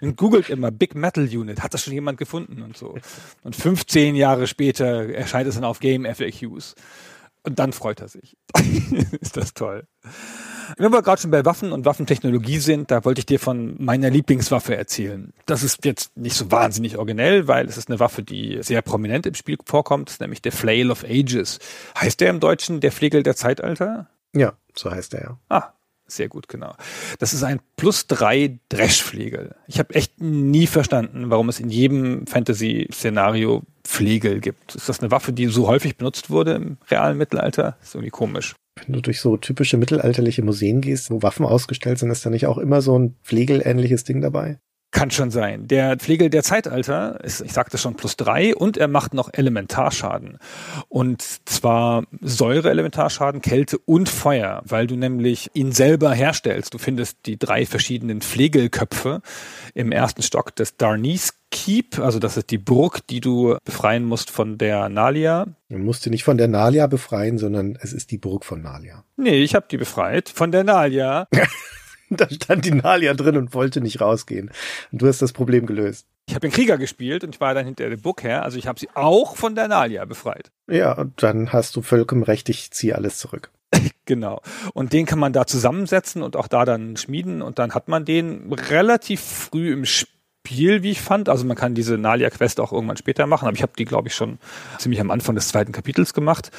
Und googelt immer Big Metal Unit. Hat das schon jemand gefunden und so. Und 15 Jahre später erscheint es dann auf Game FAQs. Und dann freut er sich. ist das toll. Wenn wir gerade schon bei Waffen und Waffentechnologie sind, da wollte ich dir von meiner Lieblingswaffe erzählen. Das ist jetzt nicht so wahnsinnig originell, weil es ist eine Waffe, die sehr prominent im Spiel vorkommt, nämlich der Flail of Ages. Heißt der im Deutschen der Flegel der Zeitalter? Ja, so heißt er ja. Ah, sehr gut, genau. Das ist ein plus drei Dreschflegel. Ich habe echt nie verstanden, warum es in jedem Fantasy-Szenario Flegel gibt. Ist das eine Waffe, die so häufig benutzt wurde im realen Mittelalter? Ist irgendwie komisch. Wenn du durch so typische mittelalterliche Museen gehst, wo Waffen ausgestellt sind, ist da nicht auch immer so ein Flegel-ähnliches Ding dabei? Kann schon sein. Der Pflegel der Zeitalter ist, ich sagte schon, plus drei und er macht noch Elementarschaden. Und zwar Säure-Elementarschaden, Kälte und Feuer, weil du nämlich ihn selber herstellst. Du findest die drei verschiedenen Pflegelköpfe im ersten Stock des Darnies Keep, also das ist die Burg, die du befreien musst von der Nalia. Du musst sie nicht von der Nalia befreien, sondern es ist die Burg von Nalia. Nee, ich habe die befreit von der Nalia. da stand die Nalia drin und wollte nicht rausgehen. Und du hast das Problem gelöst. Ich habe den Krieger gespielt und ich war dann hinter der Burg her, also ich habe sie auch von der Nalia befreit. Ja, und dann hast du vollkommen recht, ich ziehe alles zurück. genau. Und den kann man da zusammensetzen und auch da dann schmieden und dann hat man den relativ früh im Spiel Spiel, wie ich fand. Also man kann diese Nalia-Quest auch irgendwann später machen, aber ich habe die, glaube ich, schon ziemlich am Anfang des zweiten Kapitels gemacht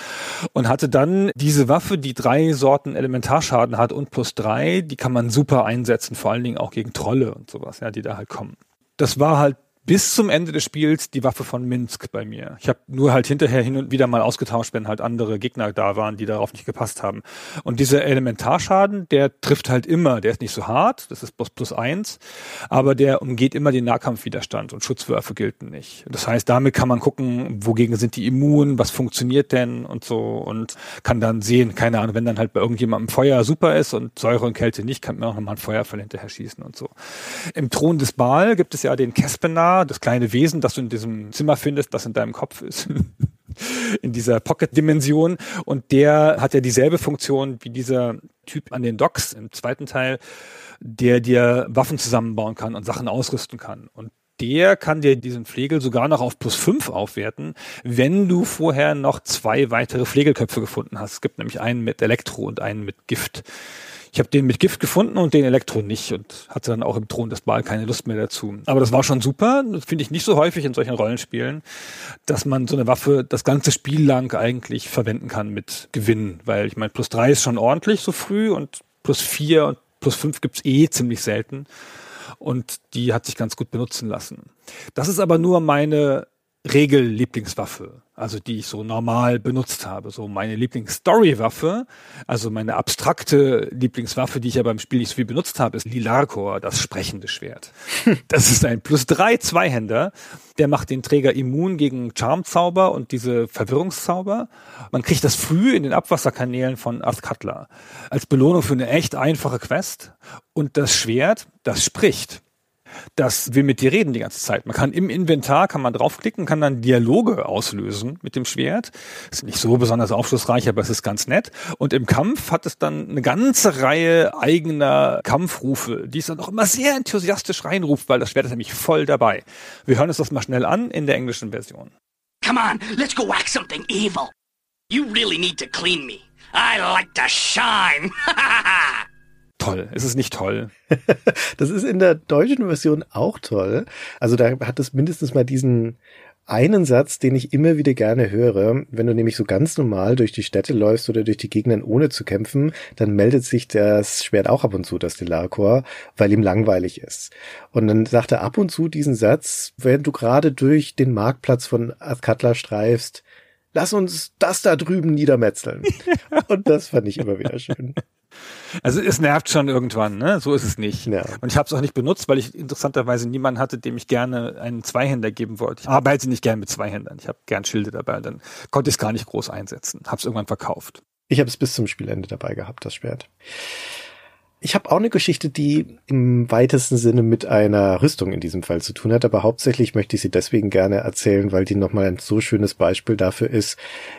und hatte dann diese Waffe, die drei Sorten Elementarschaden hat und plus drei, die kann man super einsetzen, vor allen Dingen auch gegen Trolle und sowas, ja, die da halt kommen. Das war halt bis zum Ende des Spiels die Waffe von Minsk bei mir. Ich habe nur halt hinterher hin und wieder mal ausgetauscht, wenn halt andere Gegner da waren, die darauf nicht gepasst haben. Und dieser Elementarschaden, der trifft halt immer. Der ist nicht so hart, das ist plus plus eins, aber der umgeht immer den Nahkampfwiderstand und Schutzwürfe gelten nicht. Das heißt, damit kann man gucken, wogegen sind die immun, was funktioniert denn und so und kann dann sehen, keine Ahnung, wenn dann halt bei irgendjemandem Feuer super ist und Säure und Kälte nicht, kann man auch nochmal ein Feuerfall hinterher schießen und so. Im Thron des Baal gibt es ja den Kespenar, das kleine Wesen, das du in diesem Zimmer findest, das in deinem Kopf ist. in dieser Pocket-Dimension. Und der hat ja dieselbe Funktion wie dieser Typ an den Docks im zweiten Teil, der dir Waffen zusammenbauen kann und Sachen ausrüsten kann. Und der kann dir diesen Flegel sogar noch auf plus fünf aufwerten, wenn du vorher noch zwei weitere Flegelköpfe gefunden hast. Es gibt nämlich einen mit Elektro und einen mit Gift. Ich habe den mit Gift gefunden und den Elektro nicht und hatte dann auch im Thron des Baal keine Lust mehr dazu. Aber das war schon super. Das finde ich nicht so häufig in solchen Rollenspielen, dass man so eine Waffe das ganze Spiel lang eigentlich verwenden kann mit Gewinn. Weil ich meine, plus drei ist schon ordentlich so früh und plus vier und plus fünf gibt's eh ziemlich selten. Und die hat sich ganz gut benutzen lassen. Das ist aber nur meine Regel-Lieblingswaffe, also die ich so normal benutzt habe. So meine Lieblings-Story-Waffe, also meine abstrakte Lieblingswaffe, die ich ja beim Spiel nicht so viel benutzt habe, ist Lilarkor, das sprechende Schwert. Das ist ein plus drei Zweihänder. Der macht den Träger immun gegen Charmzauber und diese Verwirrungszauber. Man kriegt das früh in den Abwasserkanälen von Azkatla als Belohnung für eine echt einfache Quest. Und das Schwert, das spricht das will mit dir reden die ganze Zeit. Man kann im Inventar, kann man draufklicken, kann dann Dialoge auslösen mit dem Schwert. Ist nicht so besonders aufschlussreich, aber es ist ganz nett. Und im Kampf hat es dann eine ganze Reihe eigener Kampfrufe, die es dann auch immer sehr enthusiastisch reinruft, weil das Schwert ist nämlich voll dabei. Wir hören uns das mal schnell an in der englischen Version. Come on, let's go whack something evil. You really need to clean me. I like to shine. toll. Es ist nicht toll. das ist in der deutschen Version auch toll. Also da hat es mindestens mal diesen einen Satz, den ich immer wieder gerne höre. Wenn du nämlich so ganz normal durch die Städte läufst oder durch die Gegenden ohne zu kämpfen, dann meldet sich das Schwert auch ab und zu, das Delarkor, weil ihm langweilig ist. Und dann sagt er ab und zu diesen Satz, wenn du gerade durch den Marktplatz von Azkatla streifst, lass uns das da drüben niedermetzeln. und das fand ich immer wieder schön. Also es nervt schon irgendwann, ne? So ist es nicht. Ja. Und ich habe es auch nicht benutzt, weil ich interessanterweise niemanden hatte, dem ich gerne einen Zweihänder geben wollte. Ich arbeite nicht gern mit Zweihändern. Ich habe gern Schilde dabei. Dann konnte ich es gar nicht groß einsetzen. Habe es irgendwann verkauft. Ich habe es bis zum Spielende dabei gehabt, das Schwert. Ich habe auch eine Geschichte, die im weitesten Sinne mit einer Rüstung in diesem Fall zu tun hat, aber hauptsächlich möchte ich sie deswegen gerne erzählen, weil die nochmal ein so schönes Beispiel dafür ist,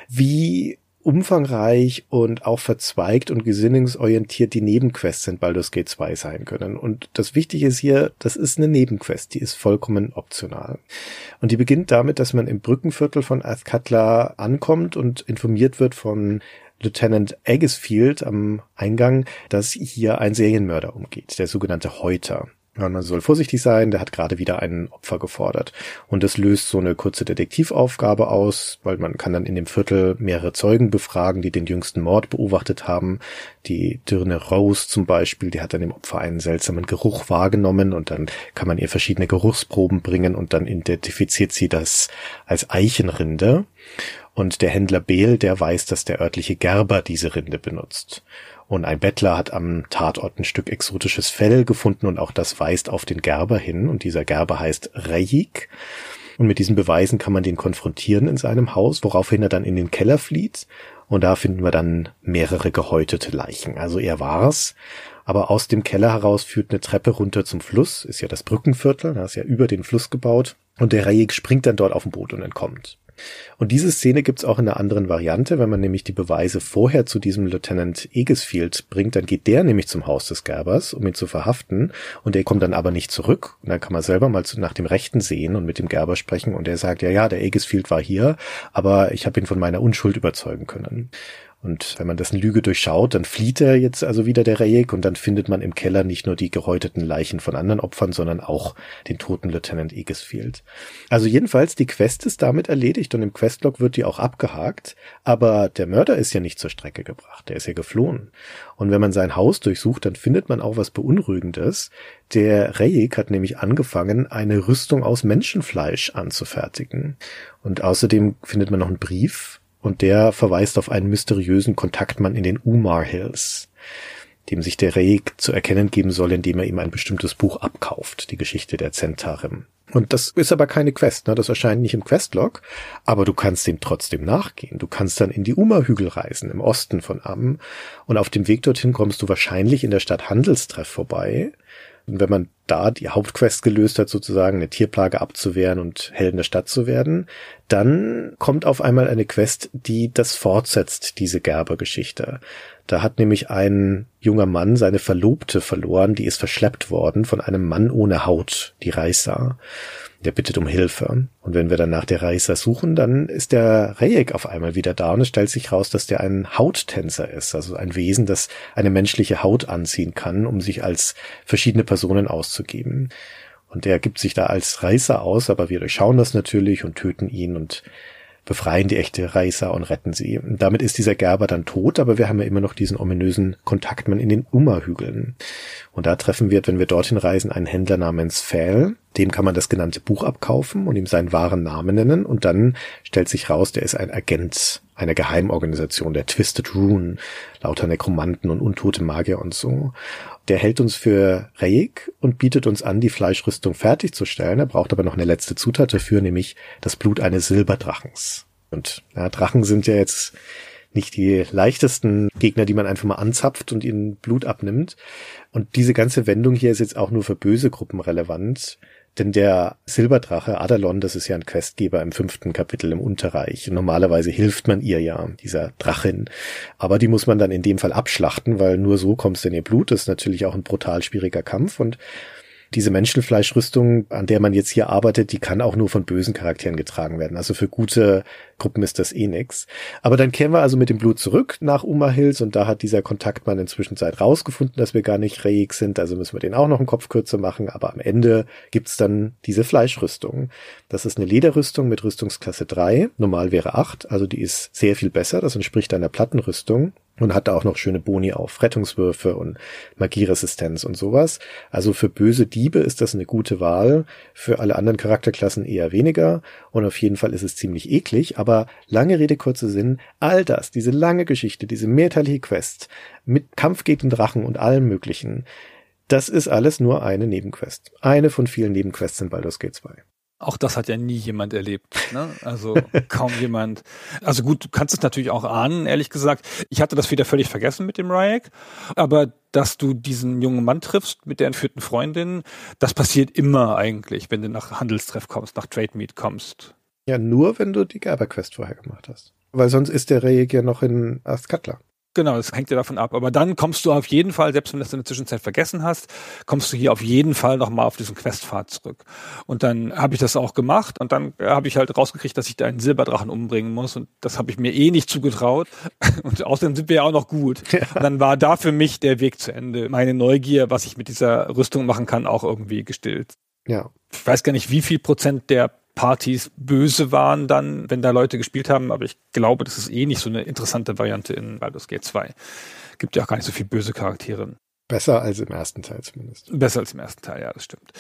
wie umfangreich und auch verzweigt und gesinnungsorientiert die Nebenquests in Baldur's Gate 2 sein können. Und das Wichtige ist hier, das ist eine Nebenquest, die ist vollkommen optional. Und die beginnt damit, dass man im Brückenviertel von Azkatla ankommt und informiert wird von Lieutenant Eggesfield am Eingang, dass hier ein Serienmörder umgeht, der sogenannte Häuter. Ja, man soll vorsichtig sein, der hat gerade wieder ein Opfer gefordert. Und das löst so eine kurze Detektivaufgabe aus, weil man kann dann in dem Viertel mehrere Zeugen befragen, die den jüngsten Mord beobachtet haben. Die Dirne Rose zum Beispiel, die hat dann dem Opfer einen seltsamen Geruch wahrgenommen und dann kann man ihr verschiedene Geruchsproben bringen und dann identifiziert sie das als Eichenrinde. Und der Händler Behl, der weiß, dass der örtliche Gerber diese Rinde benutzt. Und ein Bettler hat am Tatort ein Stück exotisches Fell gefunden und auch das weist auf den Gerber hin. Und dieser Gerber heißt Rejik. Und mit diesen Beweisen kann man den konfrontieren in seinem Haus, woraufhin er dann in den Keller flieht. Und da finden wir dann mehrere gehäutete Leichen. Also er war's. Aber aus dem Keller heraus führt eine Treppe runter zum Fluss. Ist ja das Brückenviertel. Da ist ja über den Fluss gebaut. Und der Rejik springt dann dort auf dem Boot und entkommt. Und diese Szene gibt's auch in einer anderen Variante. Wenn man nämlich die Beweise vorher zu diesem Lieutenant Egesfield bringt, dann geht der nämlich zum Haus des Gerbers, um ihn zu verhaften. Und der kommt dann aber nicht zurück. Und dann kann man selber mal nach dem Rechten sehen und mit dem Gerber sprechen. Und er sagt, ja, ja, der Egesfield war hier, aber ich habe ihn von meiner Unschuld überzeugen können. Und wenn man dessen Lüge durchschaut, dann flieht er jetzt also wieder der Rayek und dann findet man im Keller nicht nur die gehäuteten Leichen von anderen Opfern, sondern auch den toten Lieutenant Egesfield. Also jedenfalls, die Quest ist damit erledigt und im Questlog wird die auch abgehakt, aber der Mörder ist ja nicht zur Strecke gebracht, der ist ja geflohen. Und wenn man sein Haus durchsucht, dann findet man auch was Beunruhigendes. Der Rayek hat nämlich angefangen, eine Rüstung aus Menschenfleisch anzufertigen. Und außerdem findet man noch einen Brief und der verweist auf einen mysteriösen Kontaktmann in den Umar Hills, dem sich der Reik zu erkennen geben soll, indem er ihm ein bestimmtes Buch abkauft, die Geschichte der Zentarim. Und das ist aber keine Quest, ne? das erscheint nicht im Questlog, aber du kannst dem trotzdem nachgehen. Du kannst dann in die Uma-Hügel reisen, im Osten von Am, und auf dem Weg dorthin kommst du wahrscheinlich in der Stadt Handelstreff vorbei, und wenn man da die Hauptquest gelöst hat, sozusagen eine Tierplage abzuwehren und Helden der Stadt zu werden, dann kommt auf einmal eine Quest, die das fortsetzt, diese Gerber-Geschichte. Da hat nämlich ein junger Mann seine Verlobte verloren, die ist verschleppt worden von einem Mann ohne Haut, die Reisa. Der bittet um Hilfe. Und wenn wir dann nach der Reisa suchen, dann ist der Rejek auf einmal wieder da und es stellt sich raus, dass der ein Hauttänzer ist, also ein Wesen, das eine menschliche Haut anziehen kann, um sich als verschiedene Personen auszugeben. Und der gibt sich da als Reißer aus, aber wir durchschauen das natürlich und töten ihn und befreien die echte Reißer und retten sie. Und damit ist dieser Gerber dann tot, aber wir haben ja immer noch diesen ominösen Kontaktmann in den Umma-Hügeln. Und da treffen wir, wenn wir dorthin reisen, einen Händler namens Fell. Dem kann man das genannte Buch abkaufen und ihm seinen wahren Namen nennen. Und dann stellt sich raus, der ist ein Agent einer Geheimorganisation, der Twisted Rune, lauter Nekromanten und untote Magier und so. Der hält uns für Reik und bietet uns an, die Fleischrüstung fertigzustellen. Er braucht aber noch eine letzte Zutat dafür, nämlich das Blut eines Silberdrachens. Und ja, Drachen sind ja jetzt nicht die leichtesten Gegner, die man einfach mal anzapft und ihnen Blut abnimmt. Und diese ganze Wendung hier ist jetzt auch nur für böse Gruppen relevant. Denn der Silberdrache Adalon, das ist ja ein Questgeber im fünften Kapitel im Unterreich. Normalerweise hilft man ihr ja, dieser Drachin. Aber die muss man dann in dem Fall abschlachten, weil nur so kommst du in ihr Blut. Das ist natürlich auch ein brutal schwieriger Kampf. Und diese Menschenfleischrüstung, an der man jetzt hier arbeitet, die kann auch nur von bösen Charakteren getragen werden. Also für gute Gruppen ist das eh nix. Aber dann kehren wir also mit dem Blut zurück nach Uma Hills und da hat dieser Kontaktmann inzwischen Zeit rausgefunden, dass wir gar nicht Reik sind. Also müssen wir den auch noch einen Kopf kürzer machen. Aber am Ende gibt's dann diese Fleischrüstung. Das ist eine Lederrüstung mit Rüstungsklasse 3. Normal wäre 8. Also die ist sehr viel besser. Das entspricht einer Plattenrüstung und hat da auch noch schöne Boni auf Rettungswürfe und Magieresistenz und sowas. Also für böse Diebe ist das eine gute Wahl, für alle anderen Charakterklassen eher weniger und auf jeden Fall ist es ziemlich eklig, aber lange Rede, kurzer Sinn, all das, diese lange Geschichte, diese mehrteilige Quest mit Kampf gegen Drachen und allem möglichen, das ist alles nur eine Nebenquest. Eine von vielen Nebenquests in Baldur's Gate 2. Auch das hat ja nie jemand erlebt. Ne? Also kaum jemand. Also gut, du kannst es natürlich auch ahnen, ehrlich gesagt. Ich hatte das wieder völlig vergessen mit dem Ryek, aber dass du diesen jungen Mann triffst mit der entführten Freundin, das passiert immer eigentlich, wenn du nach Handelstreff kommst, nach Trade Meet kommst. Ja, nur wenn du die Gerber-Quest vorher gemacht hast. Weil sonst ist der Rayek ja noch in Astkatla. Genau, das hängt ja davon ab. Aber dann kommst du auf jeden Fall, selbst wenn du das in der Zwischenzeit vergessen hast, kommst du hier auf jeden Fall nochmal auf diesen Questpfad zurück. Und dann habe ich das auch gemacht und dann habe ich halt rausgekriegt, dass ich da einen Silberdrachen umbringen muss und das habe ich mir eh nicht zugetraut. Und außerdem sind wir ja auch noch gut. Und dann war da für mich der Weg zu Ende. Meine Neugier, was ich mit dieser Rüstung machen kann, auch irgendwie gestillt. Ja. Ich weiß gar nicht, wie viel Prozent der Partys böse waren dann, wenn da Leute gespielt haben, aber ich glaube, das ist eh nicht so eine interessante Variante in Baldur's Gate 2. Gibt ja auch gar nicht so viele böse Charaktere. Besser als im ersten Teil zumindest. Besser als im ersten Teil, ja, das stimmt.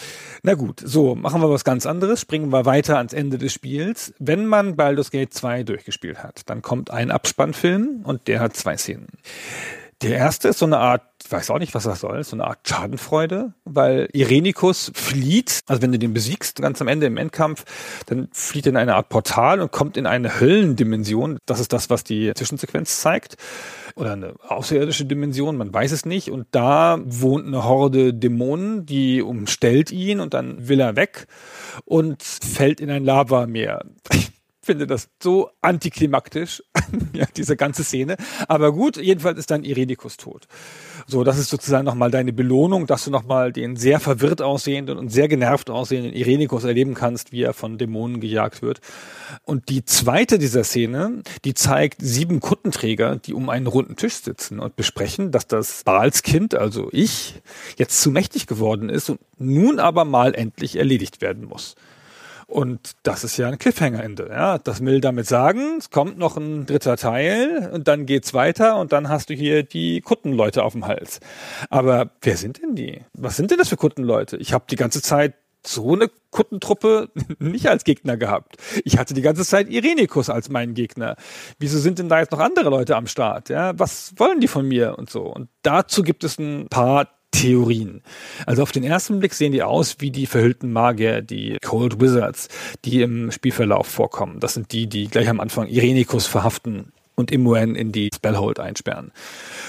Na gut, so, machen wir was ganz anderes, springen wir weiter ans Ende des Spiels. Wenn man Baldur's Gate 2 durchgespielt hat, dann kommt ein Abspannfilm und der hat zwei Szenen. Der erste ist so eine Art, weiß auch nicht, was das soll, so eine Art Schadenfreude, weil Irenikus flieht, also wenn du den besiegst, ganz am Ende im Endkampf, dann flieht er in eine Art Portal und kommt in eine Höllendimension. Das ist das, was die Zwischensequenz zeigt. Oder eine außerirdische Dimension, man weiß es nicht. Und da wohnt eine Horde Dämonen, die umstellt ihn und dann will er weg und fällt in ein Lavameer. Ich finde das so antiklimaktisch. ja, diese ganze Szene. Aber gut, jedenfalls ist dann Irenikus tot. So, das ist sozusagen nochmal deine Belohnung, dass du nochmal den sehr verwirrt aussehenden und sehr genervt aussehenden Irenikus erleben kannst, wie er von Dämonen gejagt wird. Und die zweite dieser Szene, die zeigt sieben Kuttenträger, die um einen runden Tisch sitzen und besprechen, dass das Baalskind, also ich, jetzt zu mächtig geworden ist und nun aber mal endlich erledigt werden muss. Und das ist ja ein Cliffhanger-Ende. Ja? Das will damit sagen, es kommt noch ein dritter Teil und dann geht's weiter und dann hast du hier die Kuttenleute auf dem Hals. Aber wer sind denn die? Was sind denn das für Kuttenleute? Ich habe die ganze Zeit so eine Kuttentruppe nicht als Gegner gehabt. Ich hatte die ganze Zeit Irenikus als meinen Gegner. Wieso sind denn da jetzt noch andere Leute am Start? Ja, was wollen die von mir und so? Und dazu gibt es ein paar Theorien. Also auf den ersten Blick sehen die aus wie die verhüllten Magier, die Cold Wizards, die im Spielverlauf vorkommen. Das sind die, die gleich am Anfang Irenikus verhaften und Imuen in die Spellhold einsperren.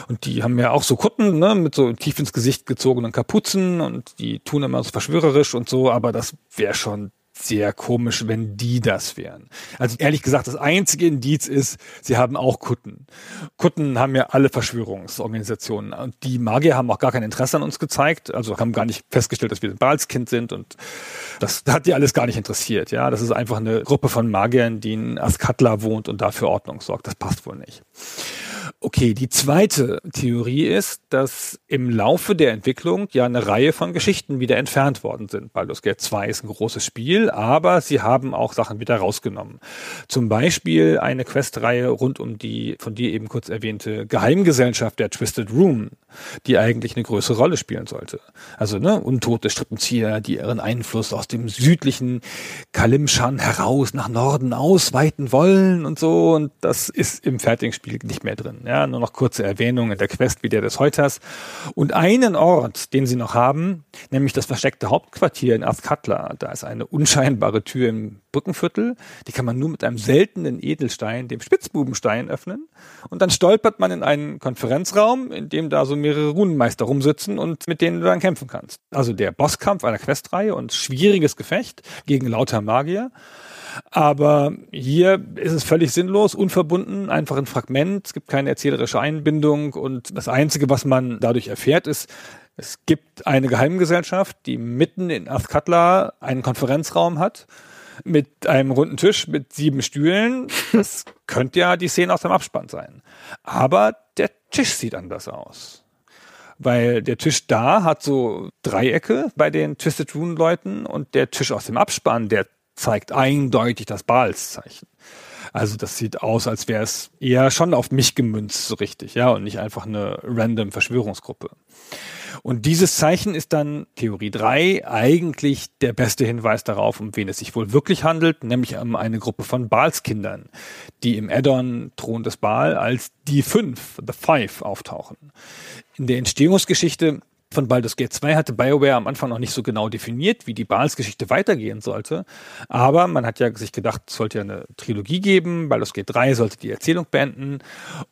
Und die haben ja auch so Kutten, ne, mit so tief ins Gesicht gezogenen Kapuzen und die tun immer so verschwörerisch und so, aber das wäre schon sehr komisch, wenn die das wären. Also ehrlich gesagt, das einzige Indiz ist, sie haben auch Kutten. Kutten haben ja alle Verschwörungsorganisationen und die Magier haben auch gar kein Interesse an uns gezeigt, also haben gar nicht festgestellt, dass wir ein Balskind sind und das hat die alles gar nicht interessiert. Ja, das ist einfach eine Gruppe von Magiern, die in Askatla wohnt und dafür Ordnung sorgt. Das passt wohl nicht. Okay, die zweite Theorie ist, dass im Laufe der Entwicklung ja eine Reihe von Geschichten wieder entfernt worden sind. Baldur's Gate 2 ist ein großes Spiel, aber sie haben auch Sachen wieder rausgenommen. Zum Beispiel eine Questreihe rund um die von dir eben kurz erwähnte Geheimgesellschaft der Twisted Room, die eigentlich eine größere Rolle spielen sollte. Also ne, untote Strippenzieher, die ihren Einfluss aus dem südlichen Kalimshan heraus nach Norden ausweiten wollen und so. Und das ist im fertigen Spiel nicht mehr drin. Ja, nur noch kurze Erwähnung in der Quest wie der des Heuters. Und einen Ort, den sie noch haben, nämlich das versteckte Hauptquartier in Azkatla. Da ist eine unscheinbare Tür im Brückenviertel. Die kann man nur mit einem seltenen Edelstein, dem Spitzbubenstein, öffnen. Und dann stolpert man in einen Konferenzraum, in dem da so mehrere Runenmeister rumsitzen und mit denen du dann kämpfen kannst. Also der Bosskampf einer Questreihe und schwieriges Gefecht gegen lauter Magier. Aber hier ist es völlig sinnlos, unverbunden, einfach ein Fragment. Es gibt keine erzählerische Einbindung und das Einzige, was man dadurch erfährt, ist, es gibt eine Geheimgesellschaft, die mitten in Azkatla einen Konferenzraum hat mit einem runden Tisch mit sieben Stühlen. Das könnte ja die Szene aus dem Abspann sein. Aber der Tisch sieht anders aus. Weil der Tisch da hat so Dreiecke bei den Twisted Rune Leuten und der Tisch aus dem Abspann, der zeigt eindeutig das Baalszeichen. Also das sieht aus, als wäre es eher schon auf mich gemünzt, so richtig, ja, und nicht einfach eine random Verschwörungsgruppe. Und dieses Zeichen ist dann Theorie 3 eigentlich der beste Hinweis darauf, um wen es sich wohl wirklich handelt, nämlich um eine Gruppe von Baalskindern, die im Addon Thron des Baal als die Fünf, The Five, auftauchen. In der Entstehungsgeschichte von Baldur's Gate 2 hatte BioWare am Anfang noch nicht so genau definiert, wie die Bals-Geschichte weitergehen sollte. Aber man hat ja sich gedacht, es sollte ja eine Trilogie geben. Baldur's Gate 3 sollte die Erzählung beenden.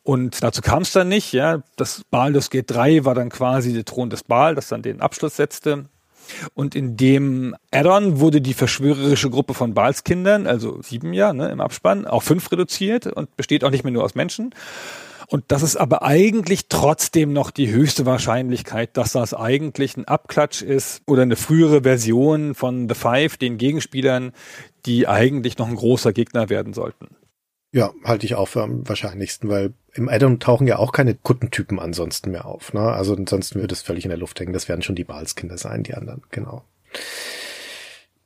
Und dazu kam es dann nicht. Ja, das Baldur's Gate 3 war dann quasi der Thron des Baal, das dann den Abschluss setzte. Und in dem Addon wurde die verschwörerische Gruppe von Balskindern, also sieben ja, ne, im Abspann, auf fünf reduziert und besteht auch nicht mehr nur aus Menschen. Und das ist aber eigentlich trotzdem noch die höchste Wahrscheinlichkeit, dass das eigentlich ein Abklatsch ist oder eine frühere Version von The Five, den Gegenspielern, die eigentlich noch ein großer Gegner werden sollten. Ja, halte ich auch für am wahrscheinlichsten, weil im Addon tauchen ja auch keine Kuttentypen ansonsten mehr auf. Ne? Also ansonsten würde es völlig in der Luft hängen. Das werden schon die Balskinder sein, die anderen, genau.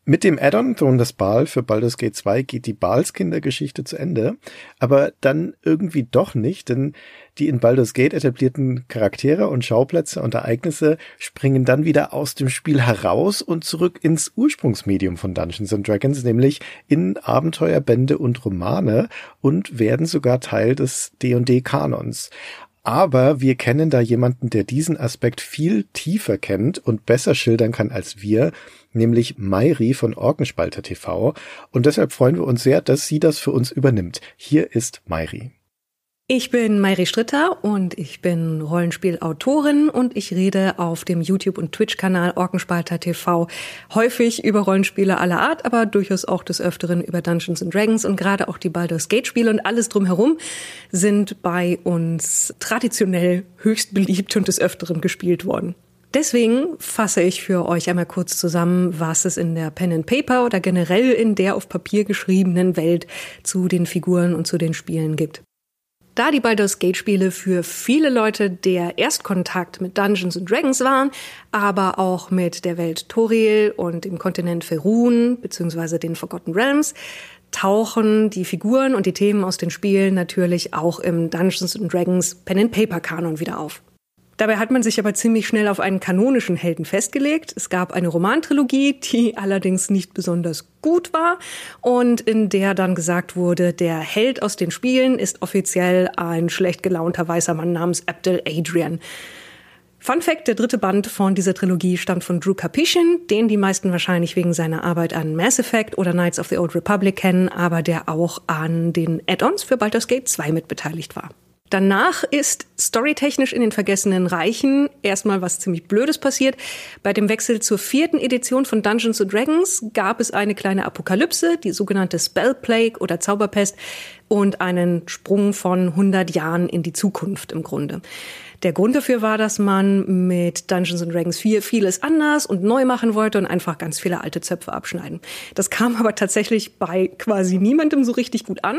Mit dem Add-on Thron des Baal für Baldur's Gate 2 geht die Baals-Kindergeschichte zu Ende, aber dann irgendwie doch nicht, denn die in Baldur's Gate etablierten Charaktere und Schauplätze und Ereignisse springen dann wieder aus dem Spiel heraus und zurück ins Ursprungsmedium von Dungeons and Dragons, nämlich in Abenteuerbände und Romane und werden sogar Teil des D&D-Kanons. Aber wir kennen da jemanden, der diesen Aspekt viel tiefer kennt und besser schildern kann als wir, nämlich Mairi von Orkenspalter TV. Und deshalb freuen wir uns sehr, dass sie das für uns übernimmt. Hier ist Mairi. Ich bin Mayri Stritter und ich bin Rollenspielautorin und ich rede auf dem YouTube- und Twitch-Kanal Orkenspalter TV häufig über Rollenspiele aller Art, aber durchaus auch des Öfteren über Dungeons and Dragons und gerade auch die Baldur's Gate-Spiele und alles drumherum sind bei uns traditionell höchst beliebt und des Öfteren gespielt worden. Deswegen fasse ich für euch einmal kurz zusammen, was es in der Pen and Paper oder generell in der auf Papier geschriebenen Welt zu den Figuren und zu den Spielen gibt. Da die Baldur's Gate Spiele für viele Leute der Erstkontakt mit Dungeons and Dragons waren, aber auch mit der Welt Toriel und dem Kontinent Ferun bzw. den Forgotten Realms, tauchen die Figuren und die Themen aus den Spielen natürlich auch im Dungeons and Dragons Pen and Paper Kanon wieder auf. Dabei hat man sich aber ziemlich schnell auf einen kanonischen Helden festgelegt. Es gab eine Romantrilogie, die allerdings nicht besonders gut war und in der dann gesagt wurde, der Held aus den Spielen ist offiziell ein schlecht gelaunter weißer Mann namens Abdel Adrian. Fun Fact, der dritte Band von dieser Trilogie stammt von Drew Karpyshyn, den die meisten wahrscheinlich wegen seiner Arbeit an Mass Effect oder Knights of the Old Republic kennen, aber der auch an den Add-ons für Baldur's Gate 2 mitbeteiligt war. Danach ist storytechnisch in den Vergessenen Reichen erstmal was ziemlich Blödes passiert. Bei dem Wechsel zur vierten Edition von Dungeons Dragons gab es eine kleine Apokalypse, die sogenannte Spell Plague oder Zauberpest und einen Sprung von 100 Jahren in die Zukunft im Grunde. Der Grund dafür war, dass man mit Dungeons Dragons 4 vieles anders und neu machen wollte und einfach ganz viele alte Zöpfe abschneiden. Das kam aber tatsächlich bei quasi niemandem so richtig gut an.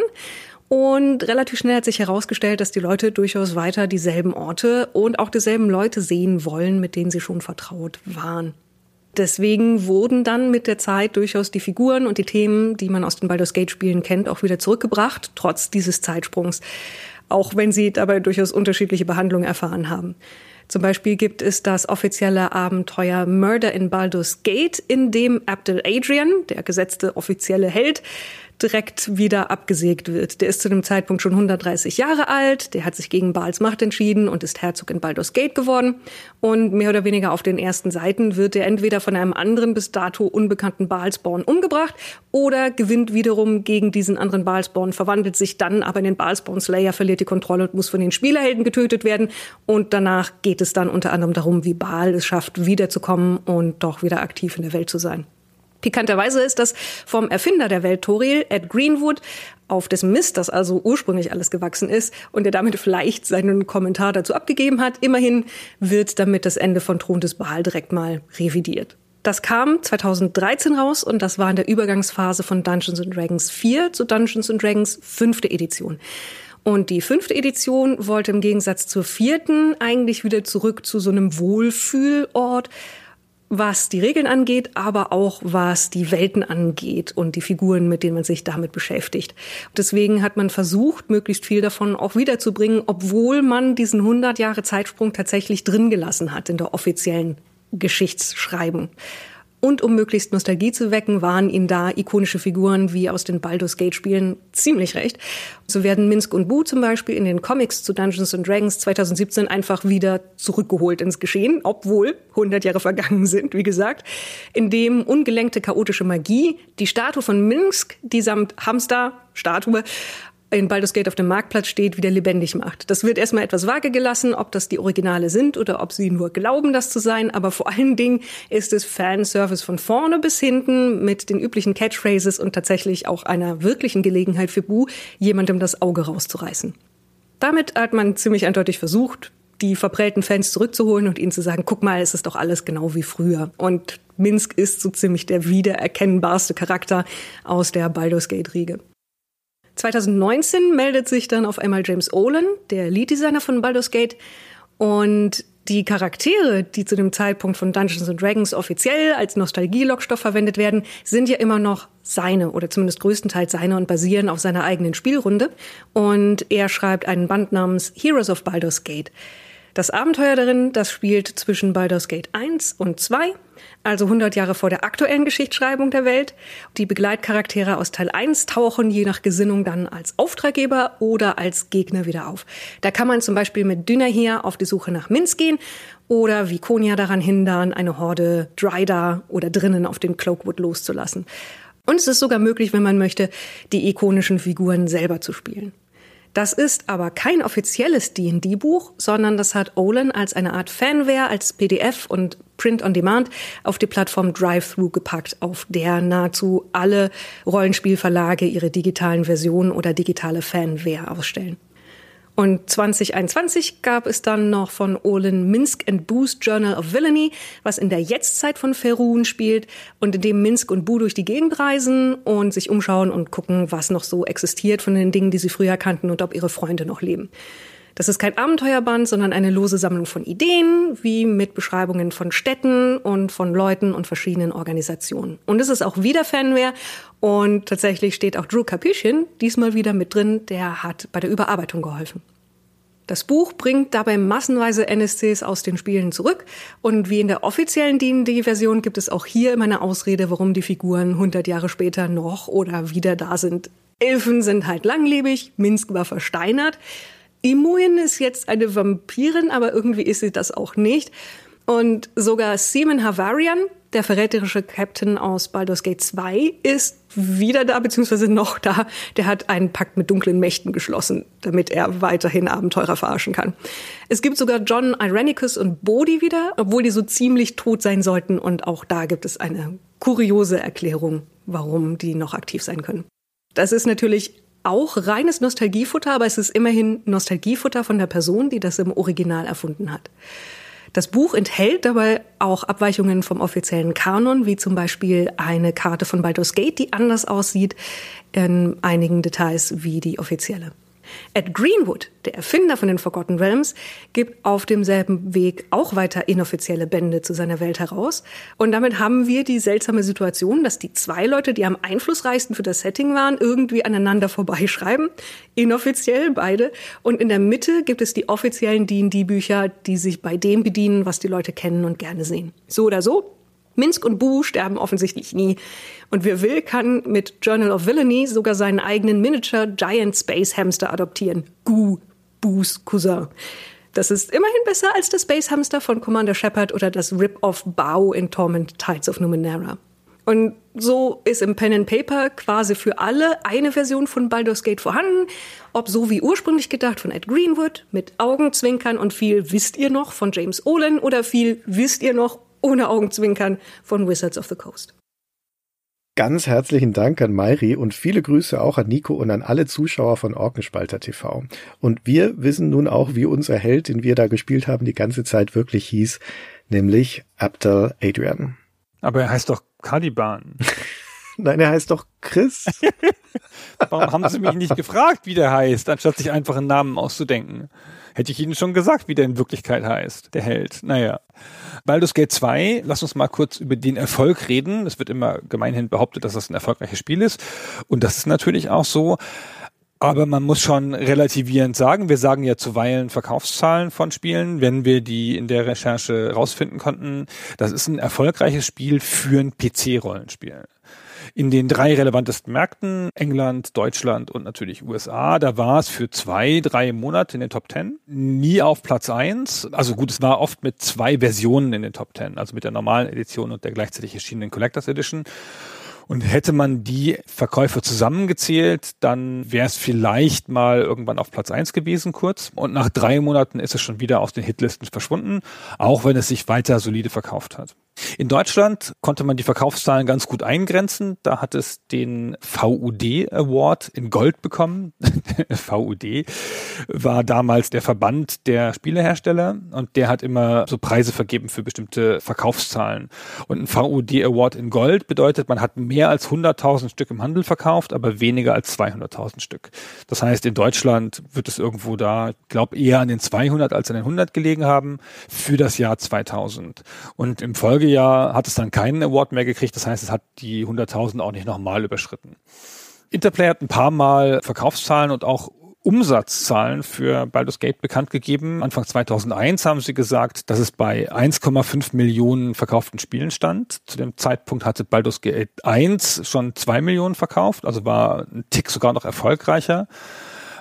Und relativ schnell hat sich herausgestellt, dass die Leute durchaus weiter dieselben Orte und auch dieselben Leute sehen wollen, mit denen sie schon vertraut waren. Deswegen wurden dann mit der Zeit durchaus die Figuren und die Themen, die man aus den Baldur's Gate Spielen kennt, auch wieder zurückgebracht, trotz dieses Zeitsprungs. Auch wenn sie dabei durchaus unterschiedliche Behandlungen erfahren haben. Zum Beispiel gibt es das offizielle Abenteuer Murder in Baldur's Gate, in dem Abdel Adrian, der gesetzte offizielle Held, direkt wieder abgesägt wird. Der ist zu dem Zeitpunkt schon 130 Jahre alt, der hat sich gegen Baals Macht entschieden und ist Herzog in Baldur's Gate geworden. Und mehr oder weniger auf den ersten Seiten wird er entweder von einem anderen bis dato unbekannten Baalsborn umgebracht oder gewinnt wiederum gegen diesen anderen Baalsborn, verwandelt sich dann aber in den Baalsborn Slayer, verliert die Kontrolle und muss von den Spielerhelden getötet werden. Und danach geht es dann unter anderem darum, wie Baal es schafft, wiederzukommen und doch wieder aktiv in der Welt zu sein. Pikanterweise ist das vom Erfinder der Welt Toriel, Ed Greenwood, auf dessen Mist das also ursprünglich alles gewachsen ist und der damit vielleicht seinen Kommentar dazu abgegeben hat. Immerhin wird damit das Ende von Thron des Baal direkt mal revidiert. Das kam 2013 raus und das war in der Übergangsphase von Dungeons Dragons 4 zu Dungeons Dragons fünfte Edition. Und die fünfte Edition wollte im Gegensatz zur vierten eigentlich wieder zurück zu so einem Wohlfühlort, was die Regeln angeht, aber auch was die Welten angeht und die Figuren, mit denen man sich damit beschäftigt. Deswegen hat man versucht, möglichst viel davon auch wiederzubringen, obwohl man diesen 100 Jahre Zeitsprung tatsächlich drin gelassen hat in der offiziellen Geschichtsschreibung. Und um möglichst Nostalgie zu wecken, waren ihnen da ikonische Figuren wie aus den Baldur's Gate Spielen ziemlich recht. So werden Minsk und Bu zum Beispiel in den Comics zu Dungeons and Dragons 2017 einfach wieder zurückgeholt ins Geschehen, obwohl 100 Jahre vergangen sind, wie gesagt, indem ungelenkte chaotische Magie die Statue von Minsk, die samt Hamster Statue in Baldur's Gate auf dem Marktplatz steht, wieder lebendig macht. Das wird erstmal etwas vage gelassen, ob das die Originale sind oder ob sie nur glauben, das zu sein. Aber vor allen Dingen ist es Fanservice von vorne bis hinten mit den üblichen Catchphrases und tatsächlich auch einer wirklichen Gelegenheit für Bu, jemandem das Auge rauszureißen. Damit hat man ziemlich eindeutig versucht, die verprellten Fans zurückzuholen und ihnen zu sagen, guck mal, es ist doch alles genau wie früher. Und Minsk ist so ziemlich der wiedererkennbarste Charakter aus der Baldur's Gate Riege. 2019 meldet sich dann auf einmal James Olin, der Lead-Designer von Baldur's Gate. Und die Charaktere, die zu dem Zeitpunkt von Dungeons and Dragons offiziell als Nostalgie-Lockstoff verwendet werden, sind ja immer noch seine oder zumindest größtenteils seine und basieren auf seiner eigenen Spielrunde. Und er schreibt einen Band namens Heroes of Baldur's Gate. Das Abenteuer darin, das spielt zwischen Baldur's Gate 1 und 2, also 100 Jahre vor der aktuellen Geschichtsschreibung der Welt. Die Begleitcharaktere aus Teil 1 tauchen je nach Gesinnung dann als Auftraggeber oder als Gegner wieder auf. Da kann man zum Beispiel mit Dynahir auf die Suche nach Minsk gehen oder wie Konya daran hindern, eine Horde Dryda oder drinnen auf den Cloakwood loszulassen. Und es ist sogar möglich, wenn man möchte, die ikonischen Figuren selber zu spielen. Das ist aber kein offizielles D&D-Buch, sondern das hat Olin als eine Art Fanware, als PDF und Print on Demand auf die Plattform Drive-Thru gepackt, auf der nahezu alle Rollenspielverlage ihre digitalen Versionen oder digitale Fanware ausstellen. Und 2021 gab es dann noch von Olin Minsk and Boo's Journal of Villainy, was in der Jetztzeit von Ferun spielt und in dem Minsk und Boo durch die Gegend reisen und sich umschauen und gucken, was noch so existiert von den Dingen, die sie früher kannten und ob ihre Freunde noch leben. Das ist kein Abenteuerband, sondern eine lose Sammlung von Ideen, wie mit Beschreibungen von Städten und von Leuten und verschiedenen Organisationen. Und es ist auch wieder Fanware und tatsächlich steht auch Drew Capuchin diesmal wieder mit drin, der hat bei der Überarbeitung geholfen. Das Buch bringt dabei massenweise NSCs aus den Spielen zurück und wie in der offiziellen D&D-Version gibt es auch hier immer eine Ausrede, warum die Figuren 100 Jahre später noch oder wieder da sind. Elfen sind halt langlebig, Minsk war versteinert. Imoyen ist jetzt eine Vampirin, aber irgendwie ist sie das auch nicht. Und sogar Seaman Havarian, der verräterische Captain aus Baldur's Gate 2 ist wieder da, beziehungsweise noch da. Der hat einen Pakt mit dunklen Mächten geschlossen, damit er weiterhin Abenteurer verarschen kann. Es gibt sogar John Irenicus und Bodhi wieder, obwohl die so ziemlich tot sein sollten. Und auch da gibt es eine kuriose Erklärung, warum die noch aktiv sein können. Das ist natürlich auch reines Nostalgiefutter, aber es ist immerhin Nostalgiefutter von der Person, die das im Original erfunden hat. Das Buch enthält dabei auch Abweichungen vom offiziellen Kanon, wie zum Beispiel eine Karte von Baldur's Gate, die anders aussieht in einigen Details wie die offizielle. Ed Greenwood, der Erfinder von den Forgotten Realms, gibt auf demselben Weg auch weiter inoffizielle Bände zu seiner Welt heraus. Und damit haben wir die seltsame Situation, dass die zwei Leute, die am einflussreichsten für das Setting waren, irgendwie aneinander vorbeischreiben. Inoffiziell beide. Und in der Mitte gibt es die offiziellen D&D-Bücher, die sich bei dem bedienen, was die Leute kennen und gerne sehen. So oder so, Minsk und Boo sterben offensichtlich nie. Und wer will, kann mit Journal of Villainy sogar seinen eigenen Miniature Giant Space Hamster adoptieren. Goo, Boos Cousin. Das ist immerhin besser als das Space Hamster von Commander Shepard oder das Rip-Off Bao in Torment Tides of Numenera. Und so ist im Pen and Paper quasi für alle eine Version von Baldur's Gate vorhanden, ob so wie ursprünglich gedacht von Ed Greenwood mit Augenzwinkern und viel wisst ihr noch von James Olin oder viel wisst ihr noch ohne Augenzwinkern von Wizards of the Coast. Ganz herzlichen Dank an Mairi und viele Grüße auch an Nico und an alle Zuschauer von Orkenspalter TV. Und wir wissen nun auch, wie unser Held, den wir da gespielt haben, die ganze Zeit wirklich hieß, nämlich Abdel Adrian. Aber er heißt doch Caliban. Nein, er heißt doch Chris. Warum haben Sie mich nicht gefragt, wie der heißt, anstatt sich einfach einen Namen auszudenken? Hätte ich Ihnen schon gesagt, wie der in Wirklichkeit heißt, der Held. Naja. Baldur's Gate 2, lass uns mal kurz über den Erfolg reden. Es wird immer gemeinhin behauptet, dass das ein erfolgreiches Spiel ist. Und das ist natürlich auch so. Aber man muss schon relativierend sagen, wir sagen ja zuweilen Verkaufszahlen von Spielen, wenn wir die in der Recherche rausfinden konnten. Das ist ein erfolgreiches Spiel für ein PC-Rollenspiel in den drei relevantesten Märkten, England, Deutschland und natürlich USA. Da war es für zwei, drei Monate in den Top Ten, nie auf Platz eins. Also gut, es war oft mit zwei Versionen in den Top Ten, also mit der normalen Edition und der gleichzeitig erschienenen Collectors Edition. Und hätte man die Verkäufe zusammengezählt, dann wäre es vielleicht mal irgendwann auf Platz eins gewesen kurz. Und nach drei Monaten ist es schon wieder aus den Hitlisten verschwunden, auch wenn es sich weiter solide verkauft hat. In Deutschland konnte man die Verkaufszahlen ganz gut eingrenzen. Da hat es den VUD Award in Gold bekommen. VUD war damals der Verband der Spielehersteller und der hat immer so Preise vergeben für bestimmte Verkaufszahlen. Und ein VUD Award in Gold bedeutet, man hat mehr als 100.000 Stück im Handel verkauft, aber weniger als 200.000 Stück. Das heißt, in Deutschland wird es irgendwo da, glaube eher an den 200 als an den 100 gelegen haben für das Jahr 2000. Und im Folge Folgejahr hat es dann keinen Award mehr gekriegt. Das heißt, es hat die 100.000 auch nicht nochmal überschritten. Interplay hat ein paar Mal Verkaufszahlen und auch Umsatzzahlen für Baldur's Gate bekannt gegeben. Anfang 2001 haben sie gesagt, dass es bei 1,5 Millionen verkauften Spielen stand. Zu dem Zeitpunkt hatte Baldur's Gate 1 schon 2 Millionen verkauft, also war ein Tick sogar noch erfolgreicher.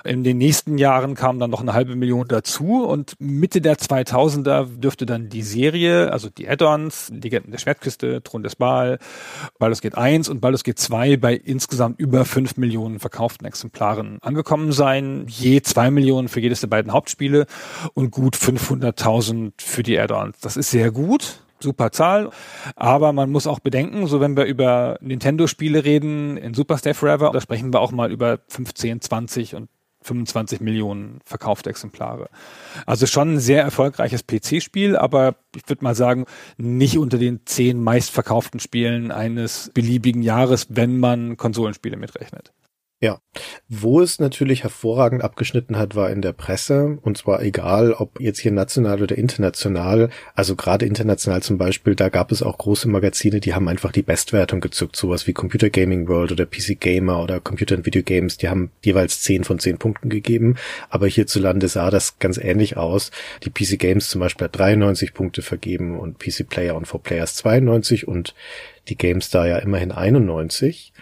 In den nächsten Jahren kam dann noch eine halbe Million dazu und Mitte der 2000er dürfte dann die Serie, also die Add-ons, Legenden der Schwertküste, Thron des Baal, Baldur's Gate 1 und Baldur's Gate 2 bei insgesamt über 5 Millionen verkauften Exemplaren angekommen sein. Je 2 Millionen für jedes der beiden Hauptspiele und gut 500.000 für die Add-ons. Das ist sehr gut super Zahl. Aber man muss auch bedenken, so wenn wir über Nintendo-Spiele reden, in Super Stay Forever, da sprechen wir auch mal über 15, 20 und 25 Millionen verkaufte Exemplare. Also schon ein sehr erfolgreiches PC-Spiel, aber ich würde mal sagen, nicht unter den zehn meistverkauften Spielen eines beliebigen Jahres, wenn man Konsolenspiele mitrechnet. Ja, wo es natürlich hervorragend abgeschnitten hat, war in der Presse. Und zwar egal, ob jetzt hier national oder international. Also gerade international zum Beispiel, da gab es auch große Magazine, die haben einfach die Bestwertung gezückt. Sowas wie Computer Gaming World oder PC Gamer oder Computer and Video Games. Die haben jeweils 10 von 10 Punkten gegeben. Aber hierzulande sah das ganz ähnlich aus. Die PC Games zum Beispiel hat 93 Punkte vergeben und PC Player und 4Players 92 und die GameStar ja immerhin 91.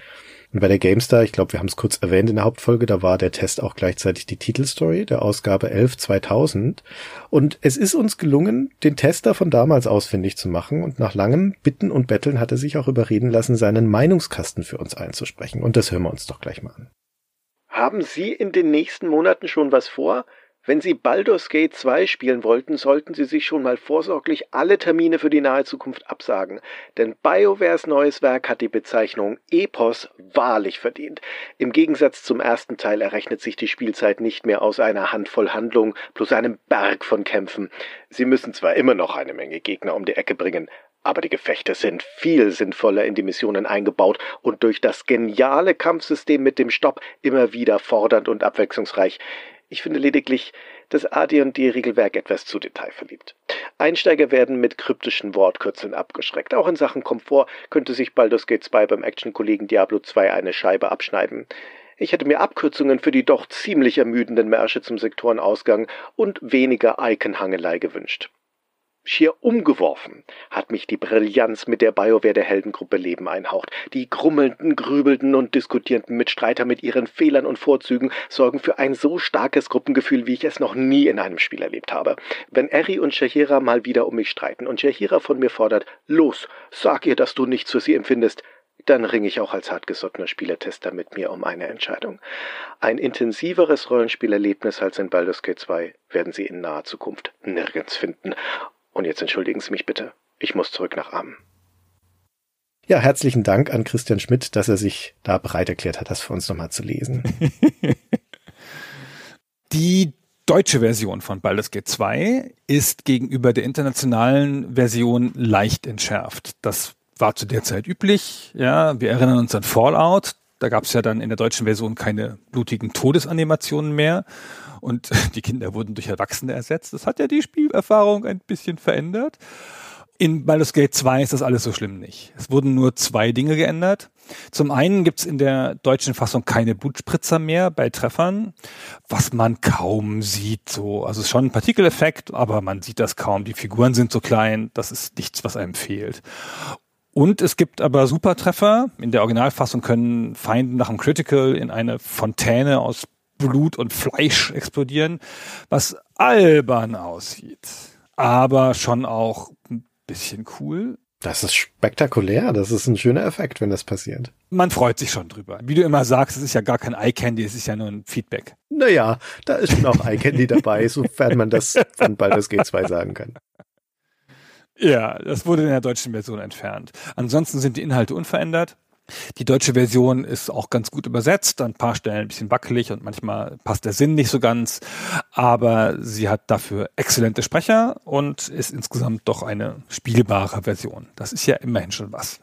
Und bei der GameStar, ich glaube, wir haben es kurz erwähnt in der Hauptfolge, da war der Test auch gleichzeitig die Titelstory der Ausgabe 11 2000. Und es ist uns gelungen, den Tester von damals ausfindig zu machen. Und nach langem Bitten und Betteln hat er sich auch überreden lassen, seinen Meinungskasten für uns einzusprechen. Und das hören wir uns doch gleich mal an. Haben Sie in den nächsten Monaten schon was vor? Wenn Sie Baldur's Gate 2 spielen wollten, sollten Sie sich schon mal vorsorglich alle Termine für die nahe Zukunft absagen, denn BioWares neues Werk hat die Bezeichnung Epos wahrlich verdient. Im Gegensatz zum ersten Teil errechnet sich die Spielzeit nicht mehr aus einer Handvoll Handlung plus einem Berg von Kämpfen. Sie müssen zwar immer noch eine Menge Gegner um die Ecke bringen, aber die Gefechte sind viel sinnvoller in die Missionen eingebaut und durch das geniale Kampfsystem mit dem Stopp immer wieder fordernd und abwechslungsreich. Ich finde lediglich das AD&D-Regelwerk etwas zu detailverliebt. Einsteiger werden mit kryptischen Wortkürzeln abgeschreckt. Auch in Sachen Komfort könnte sich Baldur's Gate 2 beim Action-Kollegen Diablo 2 eine Scheibe abschneiden. Ich hätte mir Abkürzungen für die doch ziemlich ermüdenden Märsche zum Sektorenausgang und weniger Icon-Hangelei gewünscht. Schier umgeworfen hat mich die Brillanz, mit der BioWare der Heldengruppe Leben einhaucht. Die grummelnden, grübelnden und diskutierenden Mitstreiter mit ihren Fehlern und Vorzügen sorgen für ein so starkes Gruppengefühl, wie ich es noch nie in einem Spiel erlebt habe. Wenn Eri und Shahira mal wieder um mich streiten und Shahira von mir fordert, los, sag ihr, dass du nichts für sie empfindest, dann ringe ich auch als hartgesottener Spielertester mit mir um eine Entscheidung. Ein intensiveres Rollenspielerlebnis als in Baldur's Gate 2 werden Sie in naher Zukunft nirgends finden. Und jetzt entschuldigen Sie mich bitte. Ich muss zurück nach Ammen. Ja, herzlichen Dank an Christian Schmidt, dass er sich da bereit erklärt hat, das für uns nochmal zu lesen. Die deutsche Version von Baldur's Gate 2 ist gegenüber der internationalen Version leicht entschärft. Das war zu der Zeit üblich. Ja, wir erinnern uns an Fallout. Da gab es ja dann in der deutschen Version keine blutigen Todesanimationen mehr und die Kinder wurden durch Erwachsene ersetzt. Das hat ja die Spielerfahrung ein bisschen verändert. In Baldur's Gate 2 ist das alles so schlimm nicht. Es wurden nur zwei Dinge geändert. Zum einen gibt's in der deutschen Fassung keine Blutspritzer mehr bei Treffern, was man kaum sieht. So, also es ist schon ein Partikeleffekt, aber man sieht das kaum. Die Figuren sind so klein, das ist nichts, was einem fehlt. Und es gibt aber Supertreffer. In der Originalfassung können Feinde nach dem Critical in eine Fontäne aus Blut und Fleisch explodieren, was albern aussieht, aber schon auch ein bisschen cool. Das ist spektakulär, das ist ein schöner Effekt, wenn das passiert. Man freut sich schon drüber. Wie du immer sagst, es ist ja gar kein Eye Candy, es ist ja nur ein Feedback. Naja, da ist schon auch Eye Candy dabei, sofern man das von Baldur's G2 sagen kann. Ja, das wurde in der deutschen Version entfernt. Ansonsten sind die Inhalte unverändert. Die deutsche Version ist auch ganz gut übersetzt, an ein paar Stellen ein bisschen wackelig und manchmal passt der Sinn nicht so ganz, aber sie hat dafür exzellente Sprecher und ist insgesamt doch eine spielbare Version. Das ist ja immerhin schon was.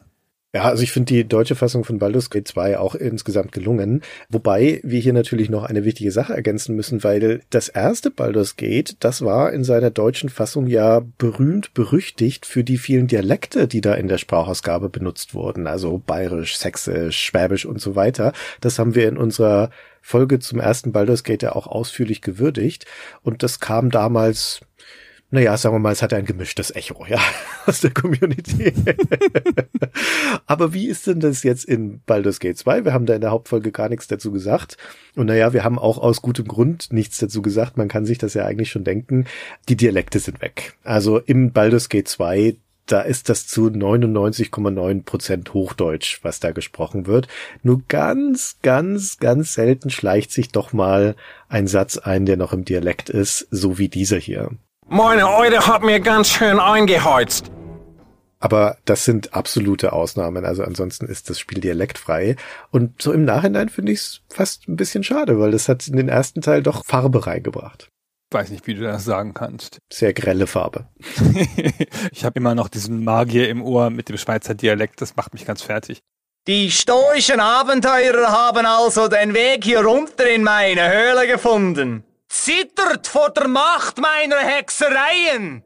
Ja, also ich finde die deutsche Fassung von Baldur's Gate 2 auch insgesamt gelungen. Wobei wir hier natürlich noch eine wichtige Sache ergänzen müssen, weil das erste Baldur's Gate, das war in seiner deutschen Fassung ja berühmt, berüchtigt für die vielen Dialekte, die da in der Sprachausgabe benutzt wurden. Also bayerisch, sächsisch, schwäbisch und so weiter. Das haben wir in unserer Folge zum ersten Baldur's Gate ja auch ausführlich gewürdigt. Und das kam damals naja, sagen wir mal, es hat ein gemischtes Echo, ja, aus der Community. Aber wie ist denn das jetzt in Baldur's Gate 2? Wir haben da in der Hauptfolge gar nichts dazu gesagt. Und naja, wir haben auch aus gutem Grund nichts dazu gesagt. Man kann sich das ja eigentlich schon denken. Die Dialekte sind weg. Also im Baldur's Gate 2 da ist das zu 99,9 Prozent Hochdeutsch, was da gesprochen wird. Nur ganz, ganz, ganz selten schleicht sich doch mal ein Satz ein, der noch im Dialekt ist, so wie dieser hier. Meine Eure hat mir ganz schön eingeheizt. Aber das sind absolute Ausnahmen. Also ansonsten ist das Spiel dialektfrei. Und so im Nachhinein finde ich es fast ein bisschen schade, weil das hat in den ersten Teil doch Farbe reingebracht weiß nicht, wie du das sagen kannst. Sehr grelle Farbe. ich habe immer noch diesen Magier im Ohr mit dem Schweizer Dialekt, das macht mich ganz fertig. Die stoischen Abenteurer haben also den Weg hier runter in meine Höhle gefunden. Zittert vor der Macht meiner Hexereien!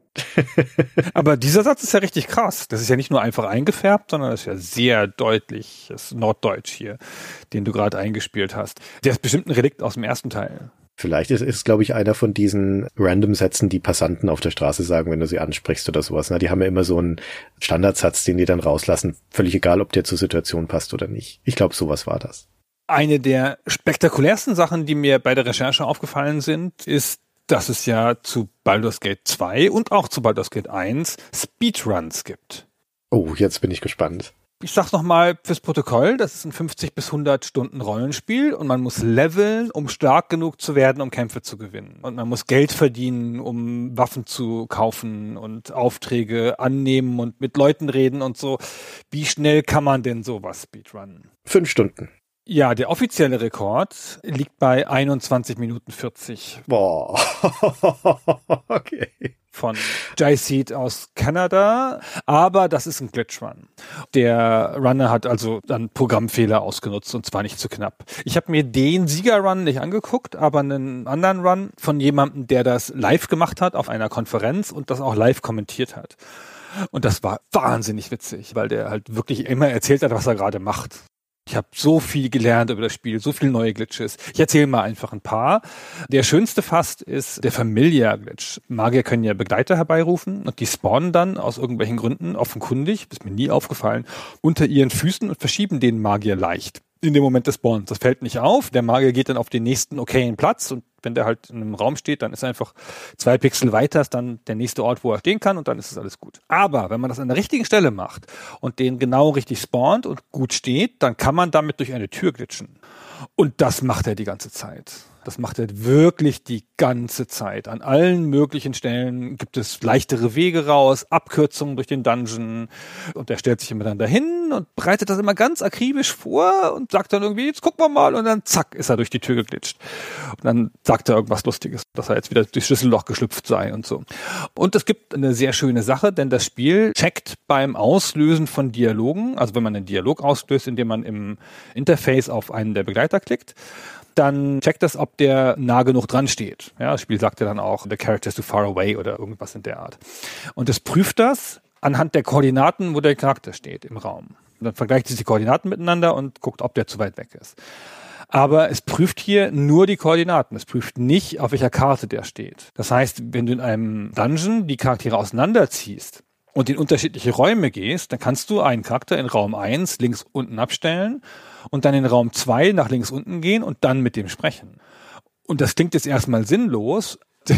Aber dieser Satz ist ja richtig krass. Das ist ja nicht nur einfach eingefärbt, sondern das ist ja sehr deutlich das Norddeutsch hier, den du gerade eingespielt hast. Der ist bestimmt ein Relikt aus dem ersten Teil. Vielleicht ist es, glaube ich, einer von diesen Random-Sätzen, die Passanten auf der Straße sagen, wenn du sie ansprichst oder sowas. Na, die haben ja immer so einen Standardsatz, den die dann rauslassen. Völlig egal, ob der zur Situation passt oder nicht. Ich glaube, sowas war das. Eine der spektakulärsten Sachen, die mir bei der Recherche aufgefallen sind, ist, dass es ja zu Baldur's Gate 2 und auch zu Baldur's Gate 1 Speedruns gibt. Oh, jetzt bin ich gespannt. Ich sag's nochmal fürs Protokoll, das ist ein 50 bis 100 Stunden Rollenspiel und man muss leveln, um stark genug zu werden, um Kämpfe zu gewinnen. Und man muss Geld verdienen, um Waffen zu kaufen und Aufträge annehmen und mit Leuten reden und so. Wie schnell kann man denn sowas speedrunnen? Fünf Stunden. Ja, der offizielle Rekord liegt bei 21 Minuten 40. Boah. okay. Von Jai Seed aus Kanada, aber das ist ein Glitch-Run. Der Runner hat also dann Programmfehler ausgenutzt und zwar nicht zu knapp. Ich habe mir den Sieger-Run nicht angeguckt, aber einen anderen Run von jemandem, der das live gemacht hat auf einer Konferenz und das auch live kommentiert hat. Und das war wahnsinnig witzig, weil der halt wirklich immer erzählt hat, was er gerade macht. Ich habe so viel gelernt über das Spiel, so viele neue Glitches. Ich erzähle mal einfach ein paar. Der schönste fast ist der Familiar-Glitch. Magier können ja Begleiter herbeirufen und die spawnen dann aus irgendwelchen Gründen, offenkundig, ist mir nie aufgefallen, unter ihren Füßen und verschieben den Magier leicht in dem Moment des Spawns. Das fällt nicht auf. Der Magier geht dann auf den nächsten okayen Platz und wenn der halt in einem Raum steht, dann ist einfach zwei Pixel weiter ist dann der nächste Ort, wo er stehen kann und dann ist es alles gut. Aber wenn man das an der richtigen Stelle macht und den genau richtig spawnt und gut steht, dann kann man damit durch eine Tür glitschen. Und das macht er die ganze Zeit. Das macht er wirklich die ganze Zeit. An allen möglichen Stellen gibt es leichtere Wege raus, Abkürzungen durch den Dungeon. Und er stellt sich immer dann dahin und bereitet das immer ganz akribisch vor und sagt dann irgendwie, jetzt gucken wir mal. Und dann zack, ist er durch die Tür geglitscht. Und dann sagt er irgendwas Lustiges, dass er jetzt wieder durchs Schlüsselloch geschlüpft sei und so. Und es gibt eine sehr schöne Sache, denn das Spiel checkt beim Auslösen von Dialogen, also wenn man einen Dialog auslöst, indem man im Interface auf einen der Begleiter klickt, dann checkt das, ob der nah genug dran steht. Ja, das Spiel sagt ja dann auch, the character is too far away oder irgendwas in der Art. Und es prüft das anhand der Koordinaten, wo der Charakter steht im Raum. Und dann vergleicht es die Koordinaten miteinander und guckt, ob der zu weit weg ist. Aber es prüft hier nur die Koordinaten. Es prüft nicht, auf welcher Karte der steht. Das heißt, wenn du in einem Dungeon die Charaktere auseinanderziehst, und in unterschiedliche Räume gehst, dann kannst du einen Charakter in Raum 1 links unten abstellen und dann in Raum 2 nach links unten gehen und dann mit dem sprechen. Und das klingt jetzt erstmal sinnlos,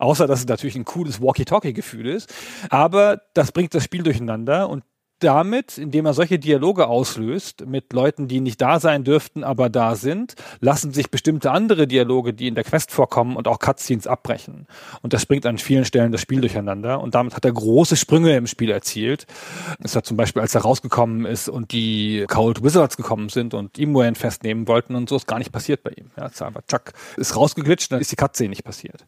außer dass es natürlich ein cooles Walkie-Talkie-Gefühl ist. Aber das bringt das Spiel durcheinander und damit, indem er solche Dialoge auslöst mit Leuten, die nicht da sein dürften, aber da sind, lassen sich bestimmte andere Dialoge, die in der Quest vorkommen und auch Cutscenes abbrechen. Und das bringt an vielen Stellen das Spiel durcheinander. Und damit hat er große Sprünge im Spiel erzielt. Es hat zum Beispiel, als er rausgekommen ist und die Cold Wizards gekommen sind und Imoen festnehmen wollten und so, ist gar nicht passiert bei ihm. Ja, ist einfach, Chuck ist rausgeglitscht, dann ist die Cutscene nicht passiert.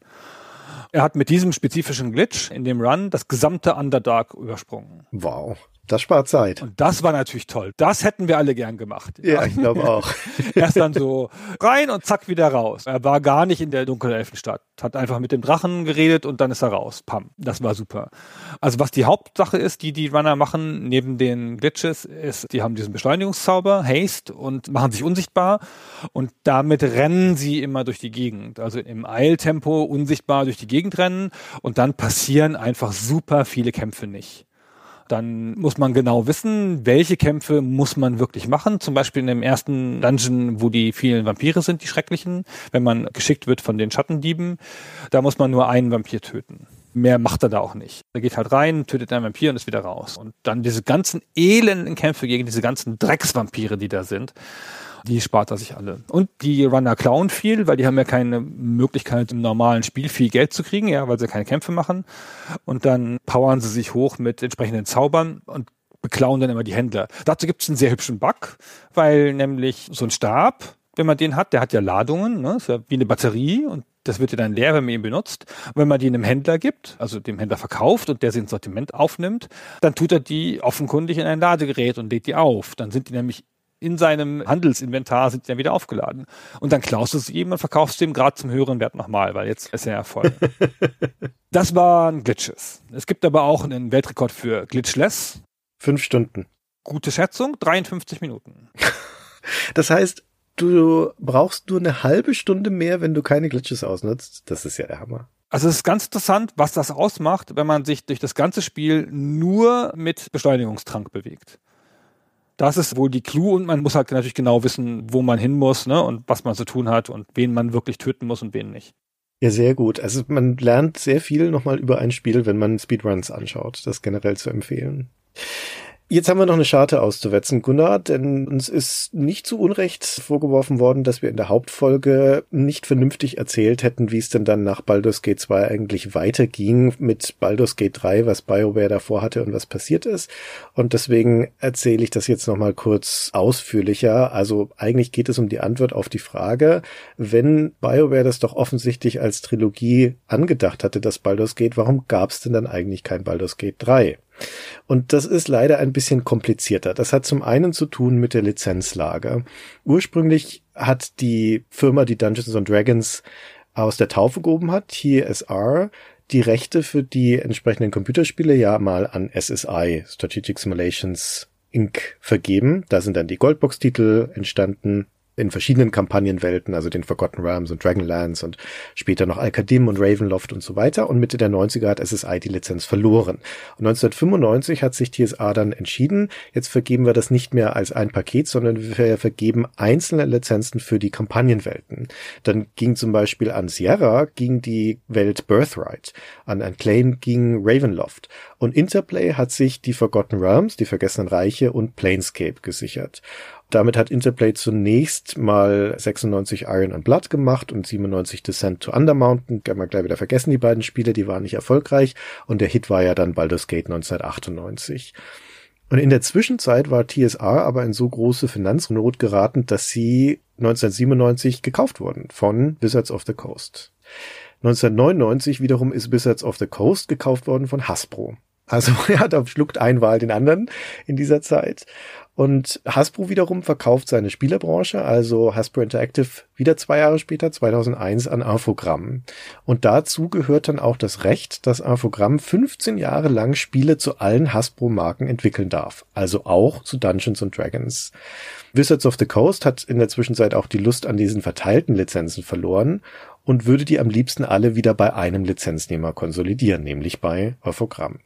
Er hat mit diesem spezifischen Glitch in dem Run das gesamte Underdark übersprungen. Wow. Das spart Zeit. Und das war natürlich toll. Das hätten wir alle gern gemacht. Ja, ich glaube auch. Erst dann so rein und zack wieder raus. Er war gar nicht in der Dunkelelfenstadt. Hat einfach mit dem Drachen geredet und dann ist er raus. Pam. Das war super. Also was die Hauptsache ist, die die Runner machen, neben den Glitches, ist, die haben diesen Beschleunigungszauber, Haste, und machen sich unsichtbar. Und damit rennen sie immer durch die Gegend. Also im Eiltempo unsichtbar durch die Gegend rennen. Und dann passieren einfach super viele Kämpfe nicht. Dann muss man genau wissen, welche Kämpfe muss man wirklich machen. Zum Beispiel in dem ersten Dungeon, wo die vielen Vampire sind, die schrecklichen. Wenn man geschickt wird von den Schattendieben, da muss man nur einen Vampir töten. Mehr macht er da auch nicht. Er geht halt rein, tötet einen Vampir und ist wieder raus. Und dann diese ganzen elenden Kämpfe gegen diese ganzen Drecksvampire, die da sind die spart er sich alle. Und die Runner klauen viel, weil die haben ja keine Möglichkeit im normalen Spiel viel Geld zu kriegen, ja, weil sie keine Kämpfe machen. Und dann powern sie sich hoch mit entsprechenden Zaubern und beklauen dann immer die Händler. Dazu gibt es einen sehr hübschen Bug, weil nämlich so ein Stab, wenn man den hat, der hat ja Ladungen, ne? ist ja wie eine Batterie und das wird ja dann leer, wenn man ihn benutzt. Und wenn man die einem Händler gibt, also dem Händler verkauft und der sie ins Sortiment aufnimmt, dann tut er die offenkundig in ein Ladegerät und lädt die auf. Dann sind die nämlich in seinem Handelsinventar sind dann wieder aufgeladen. Und dann klaust du es ihm und verkaufst ihm gerade zum höheren Wert nochmal, weil jetzt ist er ja voll. das waren Glitches. Es gibt aber auch einen Weltrekord für Glitchless. Fünf Stunden. Gute Schätzung, 53 Minuten. das heißt, du brauchst nur eine halbe Stunde mehr, wenn du keine Glitches ausnutzt. Das ist ja der Hammer. Also es ist ganz interessant, was das ausmacht, wenn man sich durch das ganze Spiel nur mit Beschleunigungstrank bewegt das ist wohl die Clou und man muss halt natürlich genau wissen, wo man hin muss ne, und was man zu tun hat und wen man wirklich töten muss und wen nicht. Ja, sehr gut. Also man lernt sehr viel nochmal über ein Spiel, wenn man Speedruns anschaut. Das generell zu empfehlen. Jetzt haben wir noch eine Scharte auszuwetzen, Gunnar, denn uns ist nicht zu Unrecht vorgeworfen worden, dass wir in der Hauptfolge nicht vernünftig erzählt hätten, wie es denn dann nach Baldur's Gate 2 eigentlich weiterging mit Baldur's Gate 3, was BioWare davor hatte und was passiert ist. Und deswegen erzähle ich das jetzt nochmal kurz ausführlicher. Also eigentlich geht es um die Antwort auf die Frage, wenn BioWare das doch offensichtlich als Trilogie angedacht hatte, das Baldur's Gate, warum gab es denn dann eigentlich kein Baldur's Gate 3? Und das ist leider ein bisschen komplizierter. Das hat zum einen zu tun mit der Lizenzlage. Ursprünglich hat die Firma, die Dungeons and Dragons aus der Taufe gehoben hat, TSR, die Rechte für die entsprechenden Computerspiele ja mal an SSI, Strategic Simulations Inc. vergeben. Da sind dann die Goldbox-Titel entstanden, in verschiedenen Kampagnenwelten, also den Forgotten Realms und Dragonlance und später noch Al-Qadim und Ravenloft und so weiter. Und Mitte der 90er hat SSI die Lizenz verloren. Und 1995 hat sich TSA dann entschieden, jetzt vergeben wir das nicht mehr als ein Paket, sondern wir vergeben einzelne Lizenzen für die Kampagnenwelten. Dann ging zum Beispiel an Sierra ging die Welt Birthright, an Unclaim ging Ravenloft. Und Interplay hat sich die Forgotten Realms, die Vergessenen Reiche und Planescape gesichert. Damit hat Interplay zunächst mal 96 Iron and Blood gemacht und 97 Descent to Undermountain. Kann man gleich wieder vergessen, die beiden Spiele, die waren nicht erfolgreich. Und der Hit war ja dann Baldur's Gate 1998. Und in der Zwischenzeit war TSR aber in so große Finanznot geraten, dass sie 1997 gekauft wurden von Wizards of the Coast. 1999 wiederum ist Wizards of the Coast gekauft worden von Hasbro. Also ja, da schluckt ein Wahl den anderen in dieser Zeit. Und Hasbro wiederum verkauft seine Spielerbranche, also Hasbro Interactive, wieder zwei Jahre später, 2001, an Infogramm. Und dazu gehört dann auch das Recht, dass Infogramm 15 Jahre lang Spiele zu allen Hasbro-Marken entwickeln darf. Also auch zu Dungeons and Dragons. Wizards of the Coast hat in der Zwischenzeit auch die Lust an diesen verteilten Lizenzen verloren und würde die am liebsten alle wieder bei einem Lizenznehmer konsolidieren, nämlich bei Infogramm.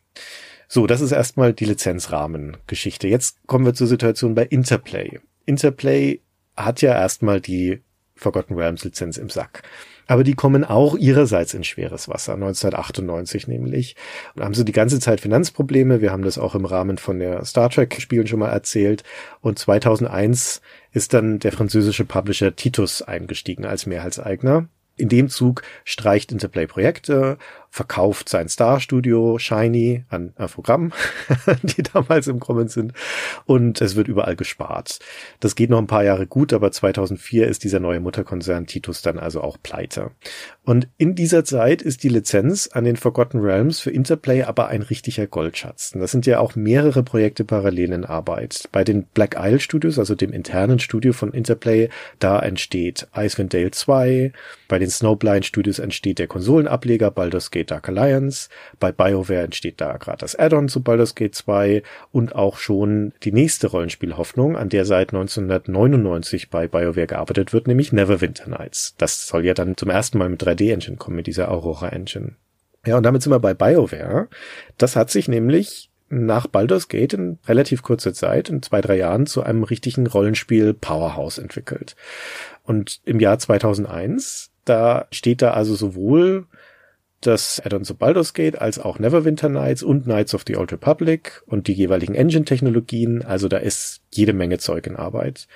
So, das ist erstmal die Lizenzrahmengeschichte. Jetzt kommen wir zur Situation bei Interplay. Interplay hat ja erstmal die Forgotten Realms Lizenz im Sack. Aber die kommen auch ihrerseits in schweres Wasser, 1998 nämlich. Und haben sie die ganze Zeit Finanzprobleme. Wir haben das auch im Rahmen von der Star Trek Spielen schon mal erzählt. Und 2001 ist dann der französische Publisher Titus eingestiegen als Mehrheitseigner. In dem Zug streicht Interplay Projekte, verkauft sein Star-Studio Shiny an Infogramm, die damals im Kommen sind, und es wird überall gespart. Das geht noch ein paar Jahre gut, aber 2004 ist dieser neue Mutterkonzern Titus dann also auch pleite. Und in dieser Zeit ist die Lizenz an den Forgotten Realms für Interplay aber ein richtiger Goldschatz. Und das sind ja auch mehrere Projekte parallel in Arbeit. Bei den Black Isle Studios, also dem internen Studio von Interplay, da entsteht Icewind Dale 2. Bei den Snowblind Studios entsteht der Konsolenableger Baldur's Gate Dark Alliance. Bei BioWare entsteht da gerade das Add-on zu Baldur's Gate 2 und auch schon die nächste Rollenspielhoffnung, an der seit 1999 bei BioWare gearbeitet wird, nämlich Neverwinter Nights. Das soll ja dann zum ersten Mal mit 3 3D-Engine kommen, mit dieser Aurora-Engine. Ja, und damit sind wir bei BioWare. Das hat sich nämlich nach Baldur's Gate in relativ kurzer Zeit, in zwei, drei Jahren, zu einem richtigen Rollenspiel Powerhouse entwickelt. Und im Jahr 2001, da steht da also sowohl das Add-on zu Baldur's Gate als auch Neverwinter Nights und Knights of the Old Republic und die jeweiligen Engine-Technologien. Also da ist jede Menge Zeug in Arbeit.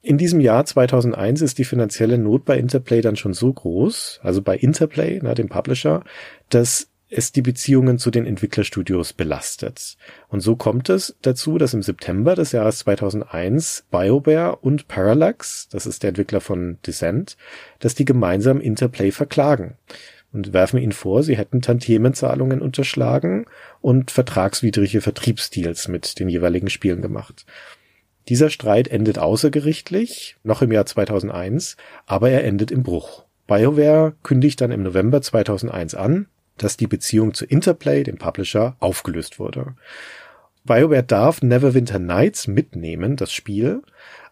In diesem Jahr 2001 ist die finanzielle Not bei Interplay dann schon so groß, also bei Interplay, na, dem Publisher, dass es die Beziehungen zu den Entwicklerstudios belastet. Und so kommt es dazu, dass im September des Jahres 2001 BioWare und Parallax, das ist der Entwickler von Descent, dass die gemeinsam Interplay verklagen und werfen ihnen vor, sie hätten Tantiemenzahlungen unterschlagen und vertragswidrige Vertriebsdeals mit den jeweiligen Spielen gemacht. Dieser Streit endet außergerichtlich, noch im Jahr 2001, aber er endet im Bruch. BioWare kündigt dann im November 2001 an, dass die Beziehung zu Interplay, dem Publisher, aufgelöst wurde. BioWare darf Neverwinter Nights mitnehmen, das Spiel,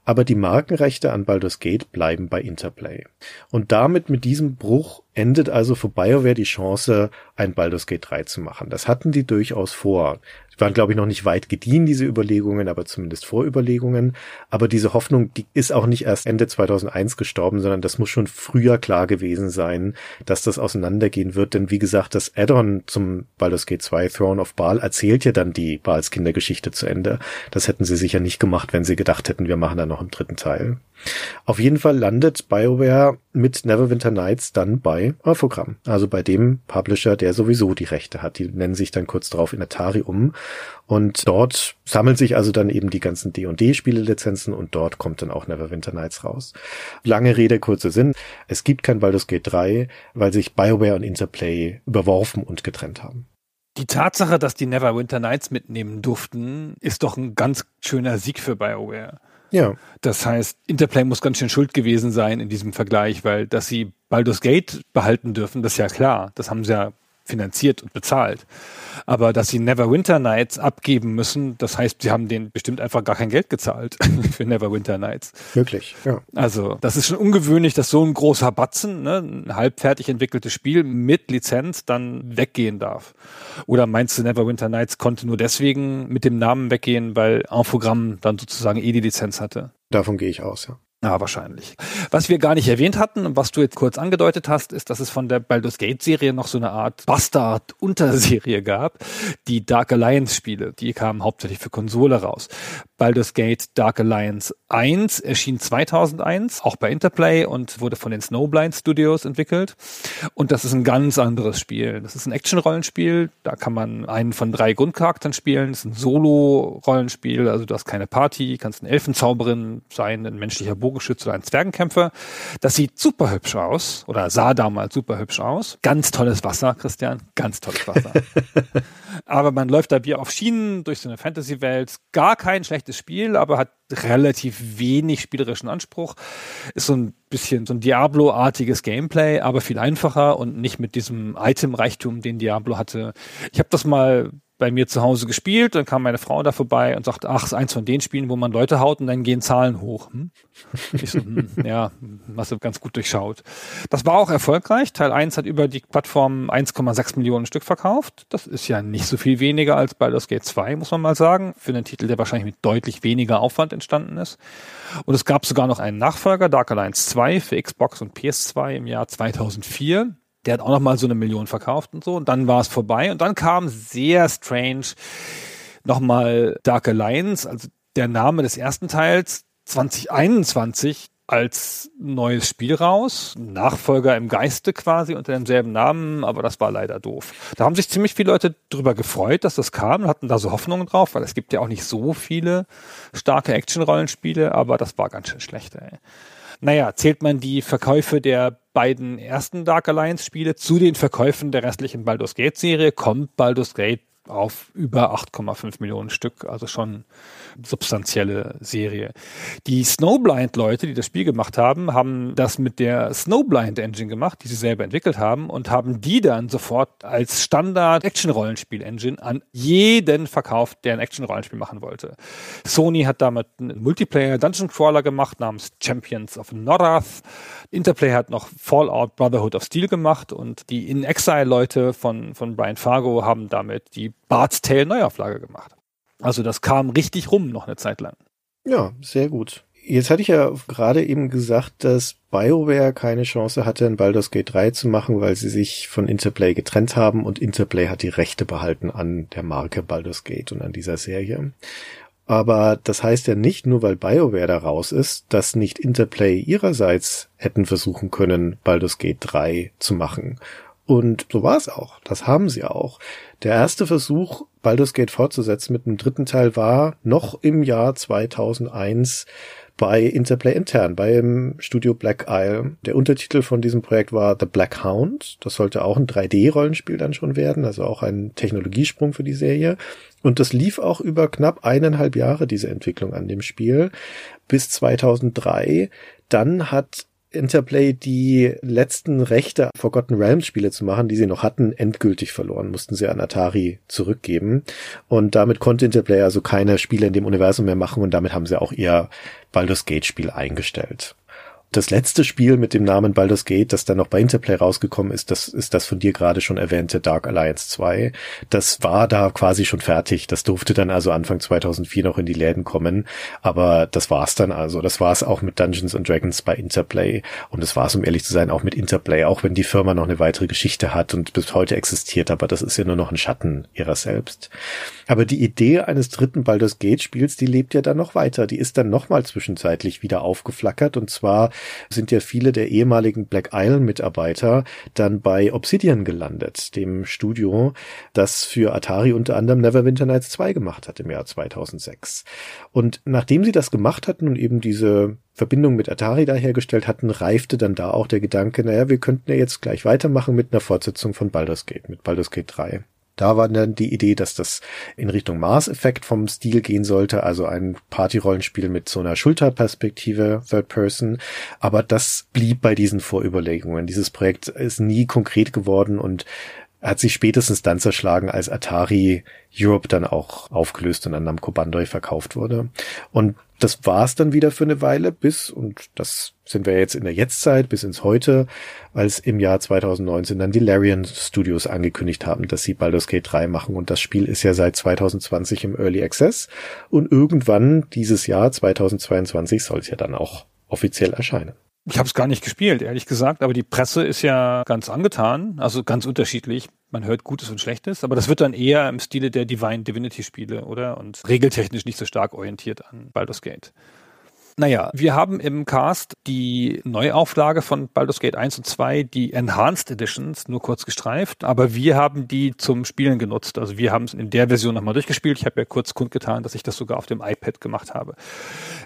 aber die Markenrechte an Baldur's Gate bleiben bei Interplay. Und damit mit diesem Bruch endet also für BioWare die Chance, ein Baldur's Gate 3 zu machen. Das hatten die durchaus vor waren, glaube ich, noch nicht weit gediehen, diese Überlegungen, aber zumindest Vorüberlegungen. Aber diese Hoffnung, die ist auch nicht erst Ende 2001 gestorben, sondern das muss schon früher klar gewesen sein, dass das auseinandergehen wird. Denn wie gesagt, das Add-on zum Baldur's Gate 2 Throne of Baal erzählt ja dann die Baals Kindergeschichte zu Ende. Das hätten sie sicher nicht gemacht, wenn sie gedacht hätten, wir machen da noch einen dritten Teil. Auf jeden Fall landet BioWare mit Neverwinter Nights dann bei Infogramm, also bei dem Publisher, der sowieso die Rechte hat. Die nennen sich dann kurz darauf in Atari um und dort sammeln sich also dann eben die ganzen D&D-Spielelizenzen und dort kommt dann auch Neverwinter Nights raus. Lange Rede, kurzer Sinn. Es gibt kein Baldur's Gate 3, weil sich BioWare und Interplay überworfen und getrennt haben. Die Tatsache, dass die Neverwinter Nights mitnehmen durften, ist doch ein ganz schöner Sieg für BioWare. Ja. Das heißt, Interplay muss ganz schön schuld gewesen sein in diesem Vergleich, weil dass sie Baldur's Gate behalten dürfen, das ist ja klar. Das haben sie ja finanziert und bezahlt. Aber dass sie Neverwinter Nights abgeben müssen, das heißt, sie haben denen bestimmt einfach gar kein Geld gezahlt für Neverwinter Nights. Wirklich, ja. Also, das ist schon ungewöhnlich, dass so ein großer Batzen, ne, ein halbfertig entwickeltes Spiel mit Lizenz dann weggehen darf. Oder meinst du, Neverwinter Nights konnte nur deswegen mit dem Namen weggehen, weil Infogramm dann sozusagen eh die Lizenz hatte? Davon gehe ich aus, ja. Ja, wahrscheinlich. Was wir gar nicht erwähnt hatten und was du jetzt kurz angedeutet hast, ist, dass es von der Baldur's Gate Serie noch so eine Art Bastard-Unterserie gab, die Dark Alliance Spiele. Die kamen hauptsächlich für Konsole raus. Baldur's Gate Dark Alliance 1 erschien 2001, auch bei Interplay und wurde von den Snowblind Studios entwickelt. Und das ist ein ganz anderes Spiel. Das ist ein Action-Rollenspiel. Da kann man einen von drei Grundcharakteren spielen. Das ist ein Solo-Rollenspiel. Also du hast keine Party, kannst eine Elfenzauberin sein, ein menschlicher Bogenschütze oder ein Zwergenkämpfer. Das sieht super hübsch aus oder sah damals super hübsch aus. Ganz tolles Wasser, Christian. Ganz tolles Wasser. aber man läuft da wie auf Schienen durch so eine Fantasy-Welt. Gar kein schlechtes Spiel, aber hat relativ wenig spielerischen Anspruch. Ist so ein bisschen so ein Diablo-artiges Gameplay, aber viel einfacher und nicht mit diesem Item-Reichtum, den Diablo hatte. Ich habe das mal bei mir zu Hause gespielt, dann kam meine Frau da vorbei und sagte, ach, ist eins von den Spielen, wo man Leute haut und dann gehen Zahlen hoch. Hm? Ich so, hm, ja, hast du ganz gut durchschaut. Das war auch erfolgreich. Teil 1 hat über die Plattform 1,6 Millionen Stück verkauft. Das ist ja nicht so viel weniger als Baldur's Gate 2, muss man mal sagen, für einen Titel, der wahrscheinlich mit deutlich weniger Aufwand entstanden ist. Und es gab sogar noch einen Nachfolger, Dark Alliance 2 für Xbox und PS2 im Jahr 2004 der hat auch noch mal so eine Million verkauft und so. Und dann war es vorbei. Und dann kam sehr strange nochmal Dark Alliance, also der Name des ersten Teils 2021 als neues Spiel raus, Nachfolger im Geiste quasi unter demselben Namen, aber das war leider doof. Da haben sich ziemlich viele Leute drüber gefreut, dass das kam, hatten da so Hoffnungen drauf, weil es gibt ja auch nicht so viele starke Action-Rollenspiele, aber das war ganz schön schlecht. Ey. Naja, zählt man die Verkäufe der beiden ersten Dark Alliance Spiele zu den Verkäufen der restlichen Baldur's Gate Serie, kommt Baldur's Gate auf über 8,5 Millionen Stück, also schon substanzielle Serie. Die Snowblind-Leute, die das Spiel gemacht haben, haben das mit der Snowblind-Engine gemacht, die sie selber entwickelt haben und haben die dann sofort als Standard-Action-Rollenspiel-Engine an jeden verkauft, der ein Action-Rollenspiel machen wollte. Sony hat damit einen Multiplayer-Dungeon-Crawler gemacht namens Champions of Norath. Interplay hat noch Fallout Brotherhood of Steel gemacht und die In-Exile-Leute von, von Brian Fargo haben damit die Bart's Tale Neuauflage gemacht. Also das kam richtig rum noch eine Zeit lang. Ja, sehr gut. Jetzt hatte ich ja gerade eben gesagt, dass BioWare keine Chance hatte, ein Baldur's Gate 3 zu machen, weil sie sich von Interplay getrennt haben und Interplay hat die Rechte behalten an der Marke Baldur's Gate und an dieser Serie. Aber das heißt ja nicht, nur weil BioWare da raus ist, dass nicht Interplay ihrerseits hätten versuchen können, Baldur's Gate 3 zu machen. Und so war es auch. Das haben sie auch. Der erste Versuch, Baldur's Gate fortzusetzen mit dem dritten Teil war noch im Jahr 2001 bei Interplay intern, beim Studio Black Isle. Der Untertitel von diesem Projekt war The Black Hound. Das sollte auch ein 3D-Rollenspiel dann schon werden, also auch ein Technologiesprung für die Serie. Und das lief auch über knapp eineinhalb Jahre, diese Entwicklung an dem Spiel, bis 2003. Dann hat Interplay die letzten Rechte, Forgotten Realms Spiele zu machen, die sie noch hatten, endgültig verloren, mussten sie an Atari zurückgeben. Und damit konnte Interplay also keine Spiele in dem Universum mehr machen und damit haben sie auch ihr Baldur's Gate Spiel eingestellt. Das letzte Spiel mit dem Namen Baldur's Gate, das dann noch bei Interplay rausgekommen ist, das ist das von dir gerade schon erwähnte Dark Alliance 2. Das war da quasi schon fertig. Das durfte dann also Anfang 2004 noch in die Läden kommen. Aber das war's dann also. Das war's auch mit Dungeons and Dragons bei Interplay. Und das war's, um ehrlich zu sein, auch mit Interplay, auch wenn die Firma noch eine weitere Geschichte hat und bis heute existiert. Aber das ist ja nur noch ein Schatten ihrer selbst. Aber die Idee eines dritten Baldur's Gate Spiels, die lebt ja dann noch weiter. Die ist dann nochmal zwischenzeitlich wieder aufgeflackert und zwar sind ja viele der ehemaligen Black Isle Mitarbeiter dann bei Obsidian gelandet, dem Studio, das für Atari unter anderem Neverwinter Nights 2 gemacht hat im Jahr 2006. Und nachdem sie das gemacht hatten und eben diese Verbindung mit Atari da hergestellt hatten, reifte dann da auch der Gedanke, naja, wir könnten ja jetzt gleich weitermachen mit einer Fortsetzung von Baldur's Gate, mit Baldur's Gate 3. Da war dann die Idee, dass das in Richtung Mars-Effekt vom Stil gehen sollte, also ein Party-Rollenspiel mit so einer Schulterperspektive, Third Person. Aber das blieb bei diesen Vorüberlegungen. Dieses Projekt ist nie konkret geworden und hat sich spätestens dann zerschlagen, als Atari Europe dann auch aufgelöst und an Namco Bandai verkauft wurde. Und das war's dann wieder für eine Weile bis, und das sind wir jetzt in der Jetztzeit, bis ins Heute, als im Jahr 2019 dann die Larian Studios angekündigt haben, dass sie Baldur's Gate 3 machen. Und das Spiel ist ja seit 2020 im Early Access. Und irgendwann dieses Jahr, 2022, soll es ja dann auch offiziell erscheinen. Ich habe es gar nicht gespielt, ehrlich gesagt, aber die Presse ist ja ganz angetan, also ganz unterschiedlich. Man hört Gutes und Schlechtes, aber das wird dann eher im Stile der Divine Divinity Spiele, oder? Und regeltechnisch nicht so stark orientiert an Baldur's Gate. Naja, wir haben im Cast die Neuauflage von Baldur's Gate 1 und 2, die Enhanced Editions, nur kurz gestreift, aber wir haben die zum Spielen genutzt. Also wir haben es in der Version nochmal durchgespielt. Ich habe ja kurz kundgetan, dass ich das sogar auf dem iPad gemacht habe.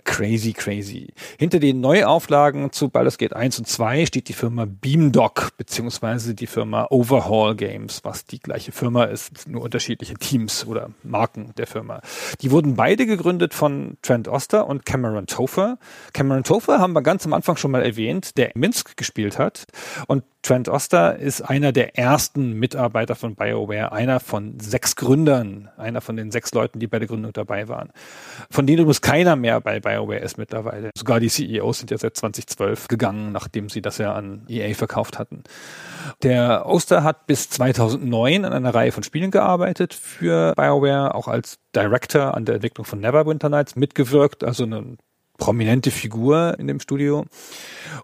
Crazy, crazy. Hinter den Neuauflagen zu Baldur's Gate 1 und 2 steht die Firma Beamdog, beziehungsweise die Firma Overhaul Games, was die gleiche Firma ist, nur unterschiedliche Teams oder Marken der Firma. Die wurden beide gegründet von Trent Oster und Cameron Topher Topher. Cameron Topher haben wir ganz am Anfang schon mal erwähnt, der Minsk gespielt hat. Und Trent Oster ist einer der ersten Mitarbeiter von BioWare, einer von sechs Gründern, einer von den sechs Leuten, die bei der Gründung dabei waren. Von denen übrigens keiner mehr bei BioWare ist mittlerweile. Sogar die CEOs sind ja seit 2012 gegangen, nachdem sie das ja an EA verkauft hatten. Der Oster hat bis 2009 an einer Reihe von Spielen gearbeitet für BioWare, auch als Director an der Entwicklung von Neverwinter Nights mitgewirkt, also eine prominente Figur in dem Studio.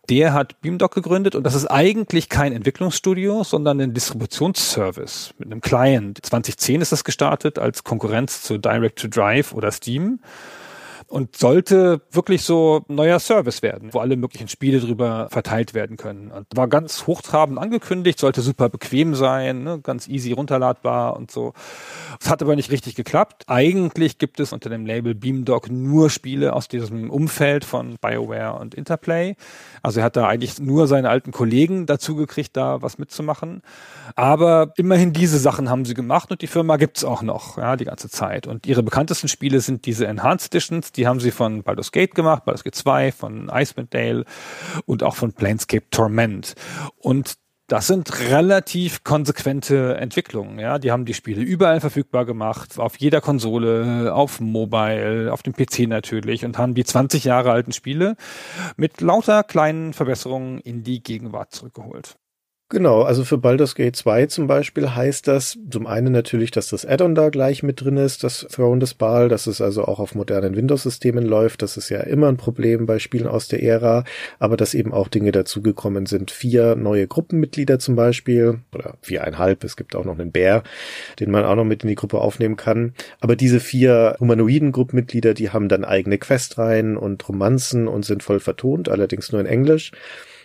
Der hat Beamdog gegründet und das ist eigentlich kein Entwicklungsstudio, sondern ein Distributionsservice mit einem Client. 2010 ist das gestartet als Konkurrenz zu Direct to Drive oder Steam. Und sollte wirklich so neuer Service werden, wo alle möglichen Spiele drüber verteilt werden können. Und war ganz hochtrabend angekündigt, sollte super bequem sein, ne, ganz easy runterladbar und so. Es hat aber nicht richtig geklappt. Eigentlich gibt es unter dem Label Beamdog nur Spiele aus diesem Umfeld von BioWare und Interplay. Also er hat da eigentlich nur seine alten Kollegen dazu gekriegt, da was mitzumachen. Aber immerhin diese Sachen haben sie gemacht und die Firma gibt's auch noch, ja, die ganze Zeit. Und ihre bekanntesten Spiele sind diese Enhanced Editions, die haben sie von Baldur's Gate gemacht, Baldur's Gate 2, von Icewind Dale und auch von Planescape Torment. Und das sind relativ konsequente Entwicklungen. Ja, die haben die Spiele überall verfügbar gemacht, auf jeder Konsole, auf Mobile, auf dem PC natürlich und haben die 20 Jahre alten Spiele mit lauter kleinen Verbesserungen in die Gegenwart zurückgeholt. Genau, also für Baldur's Gate 2 zum Beispiel heißt das zum einen natürlich, dass das Add-on da gleich mit drin ist, das Throne des Baal, dass es also auch auf modernen Windows-Systemen läuft. Das ist ja immer ein Problem bei Spielen aus der Ära, aber dass eben auch Dinge dazugekommen sind. Vier neue Gruppenmitglieder zum Beispiel, oder viereinhalb, es gibt auch noch einen Bär, den man auch noch mit in die Gruppe aufnehmen kann. Aber diese vier humanoiden Gruppenmitglieder, die haben dann eigene Questreihen und Romanzen und sind voll vertont, allerdings nur in Englisch.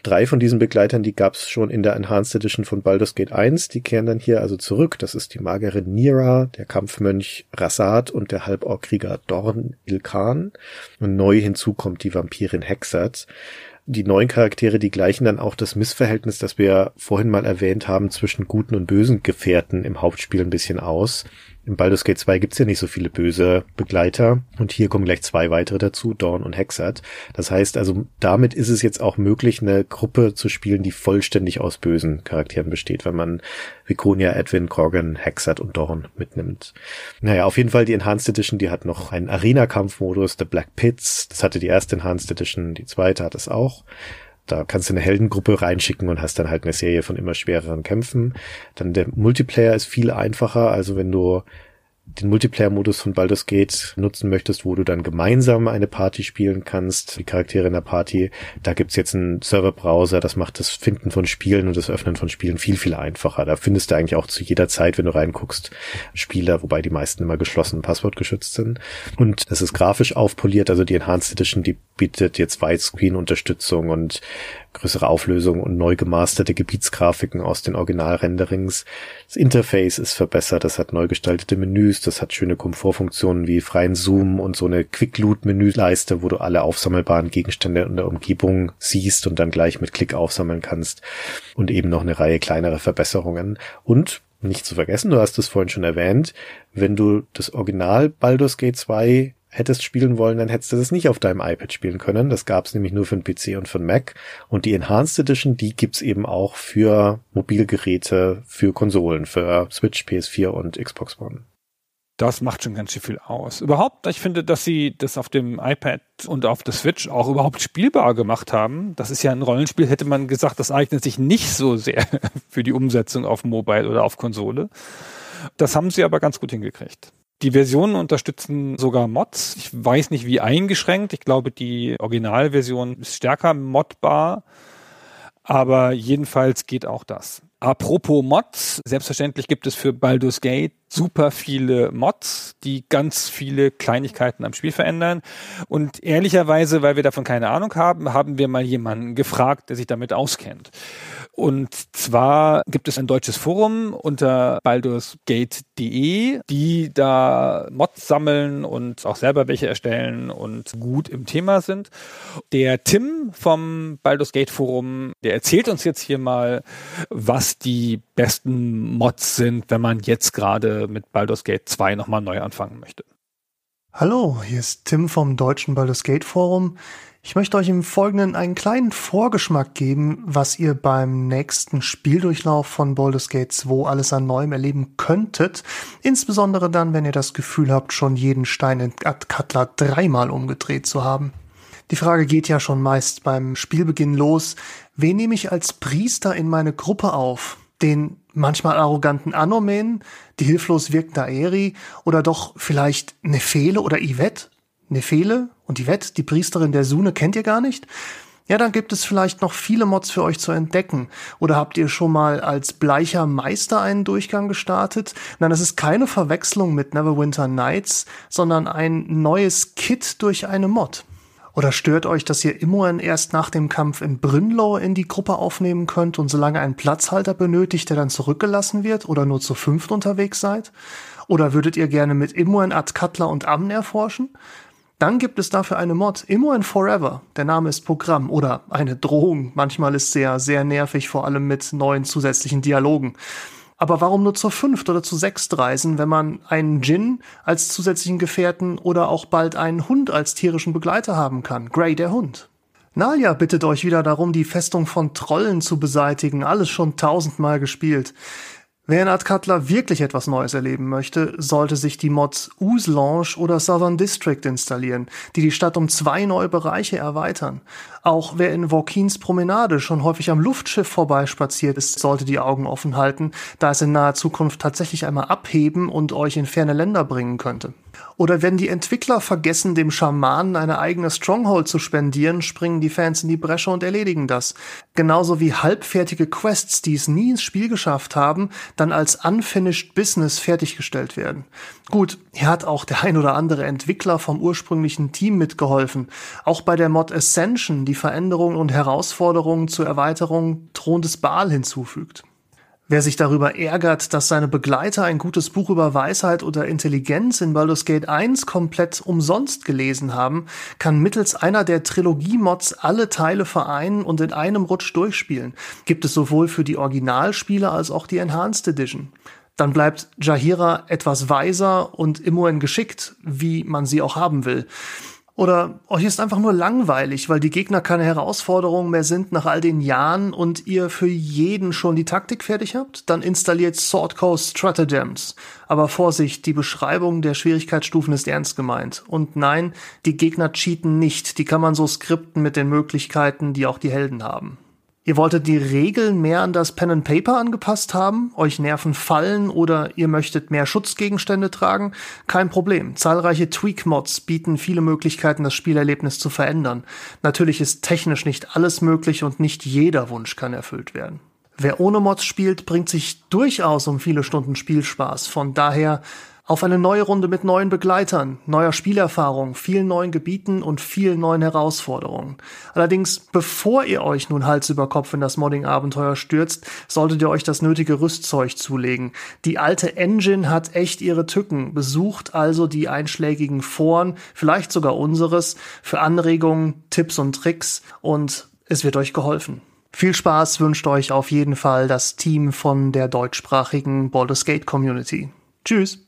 Drei von diesen Begleitern, die gab es schon in der Enhanced Edition von Baldur's Gate 1. Die kehren dann hier also zurück. Das ist die Magerin Nira, der Kampfmönch Rasad und der Halborkrieger Dorn Ilkan. Und neu hinzu kommt die Vampirin Hexat die neuen Charaktere, die gleichen dann auch das Missverhältnis, das wir vorhin mal erwähnt haben, zwischen guten und bösen Gefährten im Hauptspiel ein bisschen aus. Im Baldur's Gate 2 gibt's ja nicht so viele böse Begleiter und hier kommen gleich zwei weitere dazu, Dawn und Hexat. Das heißt also, damit ist es jetzt auch möglich, eine Gruppe zu spielen, die vollständig aus bösen Charakteren besteht, wenn man Viconia, Edwin, Corgan, Hexat und Dawn mitnimmt. Naja, auf jeden Fall die Enhanced Edition, die hat noch einen Arena-Kampfmodus, The Black Pits, das hatte die erste Enhanced Edition, die zweite hat es auch. Da kannst du eine Heldengruppe reinschicken und hast dann halt eine Serie von immer schwereren Kämpfen. Dann der Multiplayer ist viel einfacher. Also wenn du den Multiplayer-Modus von Baldur's Gate nutzen möchtest, wo du dann gemeinsam eine Party spielen kannst, die Charaktere in der Party, da gibt's jetzt einen Serverbrowser, das macht das Finden von Spielen und das Öffnen von Spielen viel, viel einfacher. Da findest du eigentlich auch zu jeder Zeit, wenn du reinguckst, Spieler, wobei die meisten immer geschlossen passwortgeschützt sind. Und es ist grafisch aufpoliert, also die Enhanced Edition, die bietet jetzt Widescreen-Unterstützung und größere Auflösung und neu gemasterte Gebietsgrafiken aus den Originalrenderings. Das Interface ist verbessert, das hat neu gestaltete Menüs, das hat schöne Komfortfunktionen wie freien Zoom und so eine Quick-Loot-Menüleiste, wo du alle aufsammelbaren Gegenstände in der Umgebung siehst und dann gleich mit Klick aufsammeln kannst und eben noch eine Reihe kleinerer Verbesserungen. Und nicht zu vergessen, du hast es vorhin schon erwähnt, wenn du das Original Baldur's Gate 2 hättest spielen wollen, dann hättest du das nicht auf deinem iPad spielen können. Das gab es nämlich nur für den PC und für den Mac. Und die Enhanced Edition, die gibt's eben auch für Mobilgeräte, für Konsolen, für Switch, PS4 und Xbox One. Das macht schon ganz schön viel aus. Überhaupt, ich finde, dass sie das auf dem iPad und auf der Switch auch überhaupt spielbar gemacht haben. Das ist ja ein Rollenspiel, hätte man gesagt, das eignet sich nicht so sehr für die Umsetzung auf Mobile oder auf Konsole. Das haben sie aber ganz gut hingekriegt. Die Versionen unterstützen sogar Mods. Ich weiß nicht, wie eingeschränkt. Ich glaube, die Originalversion ist stärker modbar. Aber jedenfalls geht auch das. Apropos Mods, selbstverständlich gibt es für Baldur's Gate super viele Mods, die ganz viele Kleinigkeiten am Spiel verändern. Und ehrlicherweise, weil wir davon keine Ahnung haben, haben wir mal jemanden gefragt, der sich damit auskennt. Und zwar gibt es ein deutsches Forum unter baldursgate.de, die da Mods sammeln und auch selber welche erstellen und gut im Thema sind. Der Tim vom Baldur's Gate Forum, der erzählt uns jetzt hier mal, was die besten Mods sind, wenn man jetzt gerade mit Baldur's Gate 2 nochmal neu anfangen möchte. Hallo, hier ist Tim vom deutschen Baldur's Gate Forum. Ich möchte euch im Folgenden einen kleinen Vorgeschmack geben, was ihr beim nächsten Spieldurchlauf von Baldur's Gate 2 alles an Neuem erleben könntet. Insbesondere dann, wenn ihr das Gefühl habt, schon jeden Stein in Atkatla dreimal umgedreht zu haben. Die Frage geht ja schon meist beim Spielbeginn los. Wen nehme ich als Priester in meine Gruppe auf? Den manchmal arroganten Anomen, die hilflos wirkende Aeri oder doch vielleicht Nefele oder Yvette? Nefele und Yvette, die Priesterin der Sune, kennt ihr gar nicht? Ja, dann gibt es vielleicht noch viele Mods für euch zu entdecken. Oder habt ihr schon mal als bleicher Meister einen Durchgang gestartet? Nein, das ist keine Verwechslung mit Neverwinter Nights, sondern ein neues Kit durch eine Mod. Oder stört euch, dass ihr Imoen erst nach dem Kampf in Brünlow in die Gruppe aufnehmen könnt und solange einen Platzhalter benötigt, der dann zurückgelassen wird oder nur zu fünft unterwegs seid? Oder würdet ihr gerne mit Imoen, Cutler und Amn erforschen? Dann gibt es dafür eine Mod, Imoen Forever. Der Name ist Programm oder eine Drohung. Manchmal ist sehr, sehr nervig, vor allem mit neuen zusätzlichen Dialogen. Aber warum nur zur fünft oder zu sechst reisen, wenn man einen Djinn als zusätzlichen Gefährten oder auch bald einen Hund als tierischen Begleiter haben kann? Grey der Hund. Nalia bittet euch wieder darum, die Festung von Trollen zu beseitigen. Alles schon tausendmal gespielt. Wer in Cutler wirklich etwas Neues erleben möchte, sollte sich die Mods Launch oder Southern District installieren, die die Stadt um zwei neue Bereiche erweitern. Auch wer in Vauquins Promenade schon häufig am Luftschiff vorbeispaziert ist, sollte die Augen offen halten, da es in naher Zukunft tatsächlich einmal abheben und euch in ferne Länder bringen könnte. Oder wenn die Entwickler vergessen, dem Schamanen eine eigene Stronghold zu spendieren, springen die Fans in die Bresche und erledigen das. Genauso wie halbfertige Quests, die es nie ins Spiel geschafft haben, dann als unfinished business fertiggestellt werden. Gut, hier hat auch der ein oder andere Entwickler vom ursprünglichen Team mitgeholfen. Auch bei der Mod Ascension, die Veränderungen und Herausforderungen zur Erweiterung Thron des Baal hinzufügt. Wer sich darüber ärgert, dass seine Begleiter ein gutes Buch über Weisheit oder Intelligenz in Baldur's Gate 1 komplett umsonst gelesen haben, kann mittels einer der Trilogie-Mods alle Teile vereinen und in einem Rutsch durchspielen. Gibt es sowohl für die Originalspiele als auch die Enhanced Edition. Dann bleibt Jahira etwas weiser und immerhin geschickt, wie man sie auch haben will. Oder euch ist einfach nur langweilig, weil die Gegner keine Herausforderungen mehr sind nach all den Jahren und ihr für jeden schon die Taktik fertig habt? Dann installiert Sword Coast Stratagems. Aber Vorsicht, die Beschreibung der Schwierigkeitsstufen ist ernst gemeint. Und nein, die Gegner cheaten nicht. Die kann man so skripten mit den Möglichkeiten, die auch die Helden haben. Ihr wolltet die Regeln mehr an das Pen and Paper angepasst haben, euch Nerven fallen oder ihr möchtet mehr Schutzgegenstände tragen? Kein Problem. Zahlreiche Tweak-Mods bieten viele Möglichkeiten, das Spielerlebnis zu verändern. Natürlich ist technisch nicht alles möglich und nicht jeder Wunsch kann erfüllt werden. Wer ohne Mods spielt, bringt sich durchaus um viele Stunden Spielspaß. Von daher auf eine neue Runde mit neuen Begleitern, neuer Spielerfahrung, vielen neuen Gebieten und vielen neuen Herausforderungen. Allerdings, bevor ihr euch nun Hals über Kopf in das Modding-Abenteuer stürzt, solltet ihr euch das nötige Rüstzeug zulegen. Die alte Engine hat echt ihre Tücken. Besucht also die einschlägigen Foren, vielleicht sogar unseres, für Anregungen, Tipps und Tricks und es wird euch geholfen. Viel Spaß wünscht euch auf jeden Fall das Team von der deutschsprachigen Baldur's Gate Community. Tschüss!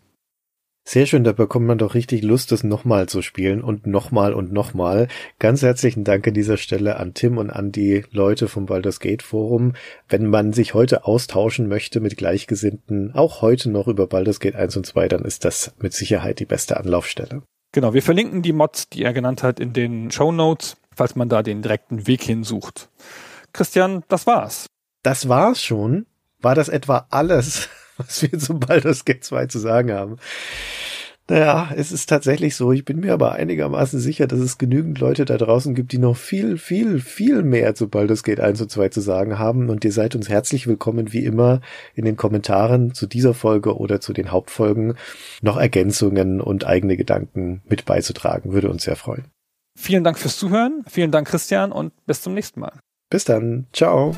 Sehr schön, da bekommt man doch richtig Lust, das nochmal zu spielen und nochmal und nochmal. Ganz herzlichen Dank an dieser Stelle an Tim und an die Leute vom Baldur's Gate Forum. Wenn man sich heute austauschen möchte mit Gleichgesinnten, auch heute noch über Baldur's Gate 1 und 2, dann ist das mit Sicherheit die beste Anlaufstelle. Genau, wir verlinken die Mods, die er genannt hat, in den Show Notes, falls man da den direkten Weg hinsucht. Christian, das war's. Das war's schon. War das etwa alles? was wir zum Baldur's Gate 2 zu sagen haben. Naja, es ist tatsächlich so. Ich bin mir aber einigermaßen sicher, dass es genügend Leute da draußen gibt, die noch viel, viel, viel mehr zu Baldur's Gate 1 und 2 zu sagen haben. Und ihr seid uns herzlich willkommen, wie immer, in den Kommentaren zu dieser Folge oder zu den Hauptfolgen noch Ergänzungen und eigene Gedanken mit beizutragen. Würde uns sehr freuen. Vielen Dank fürs Zuhören. Vielen Dank, Christian, und bis zum nächsten Mal. Bis dann. Ciao.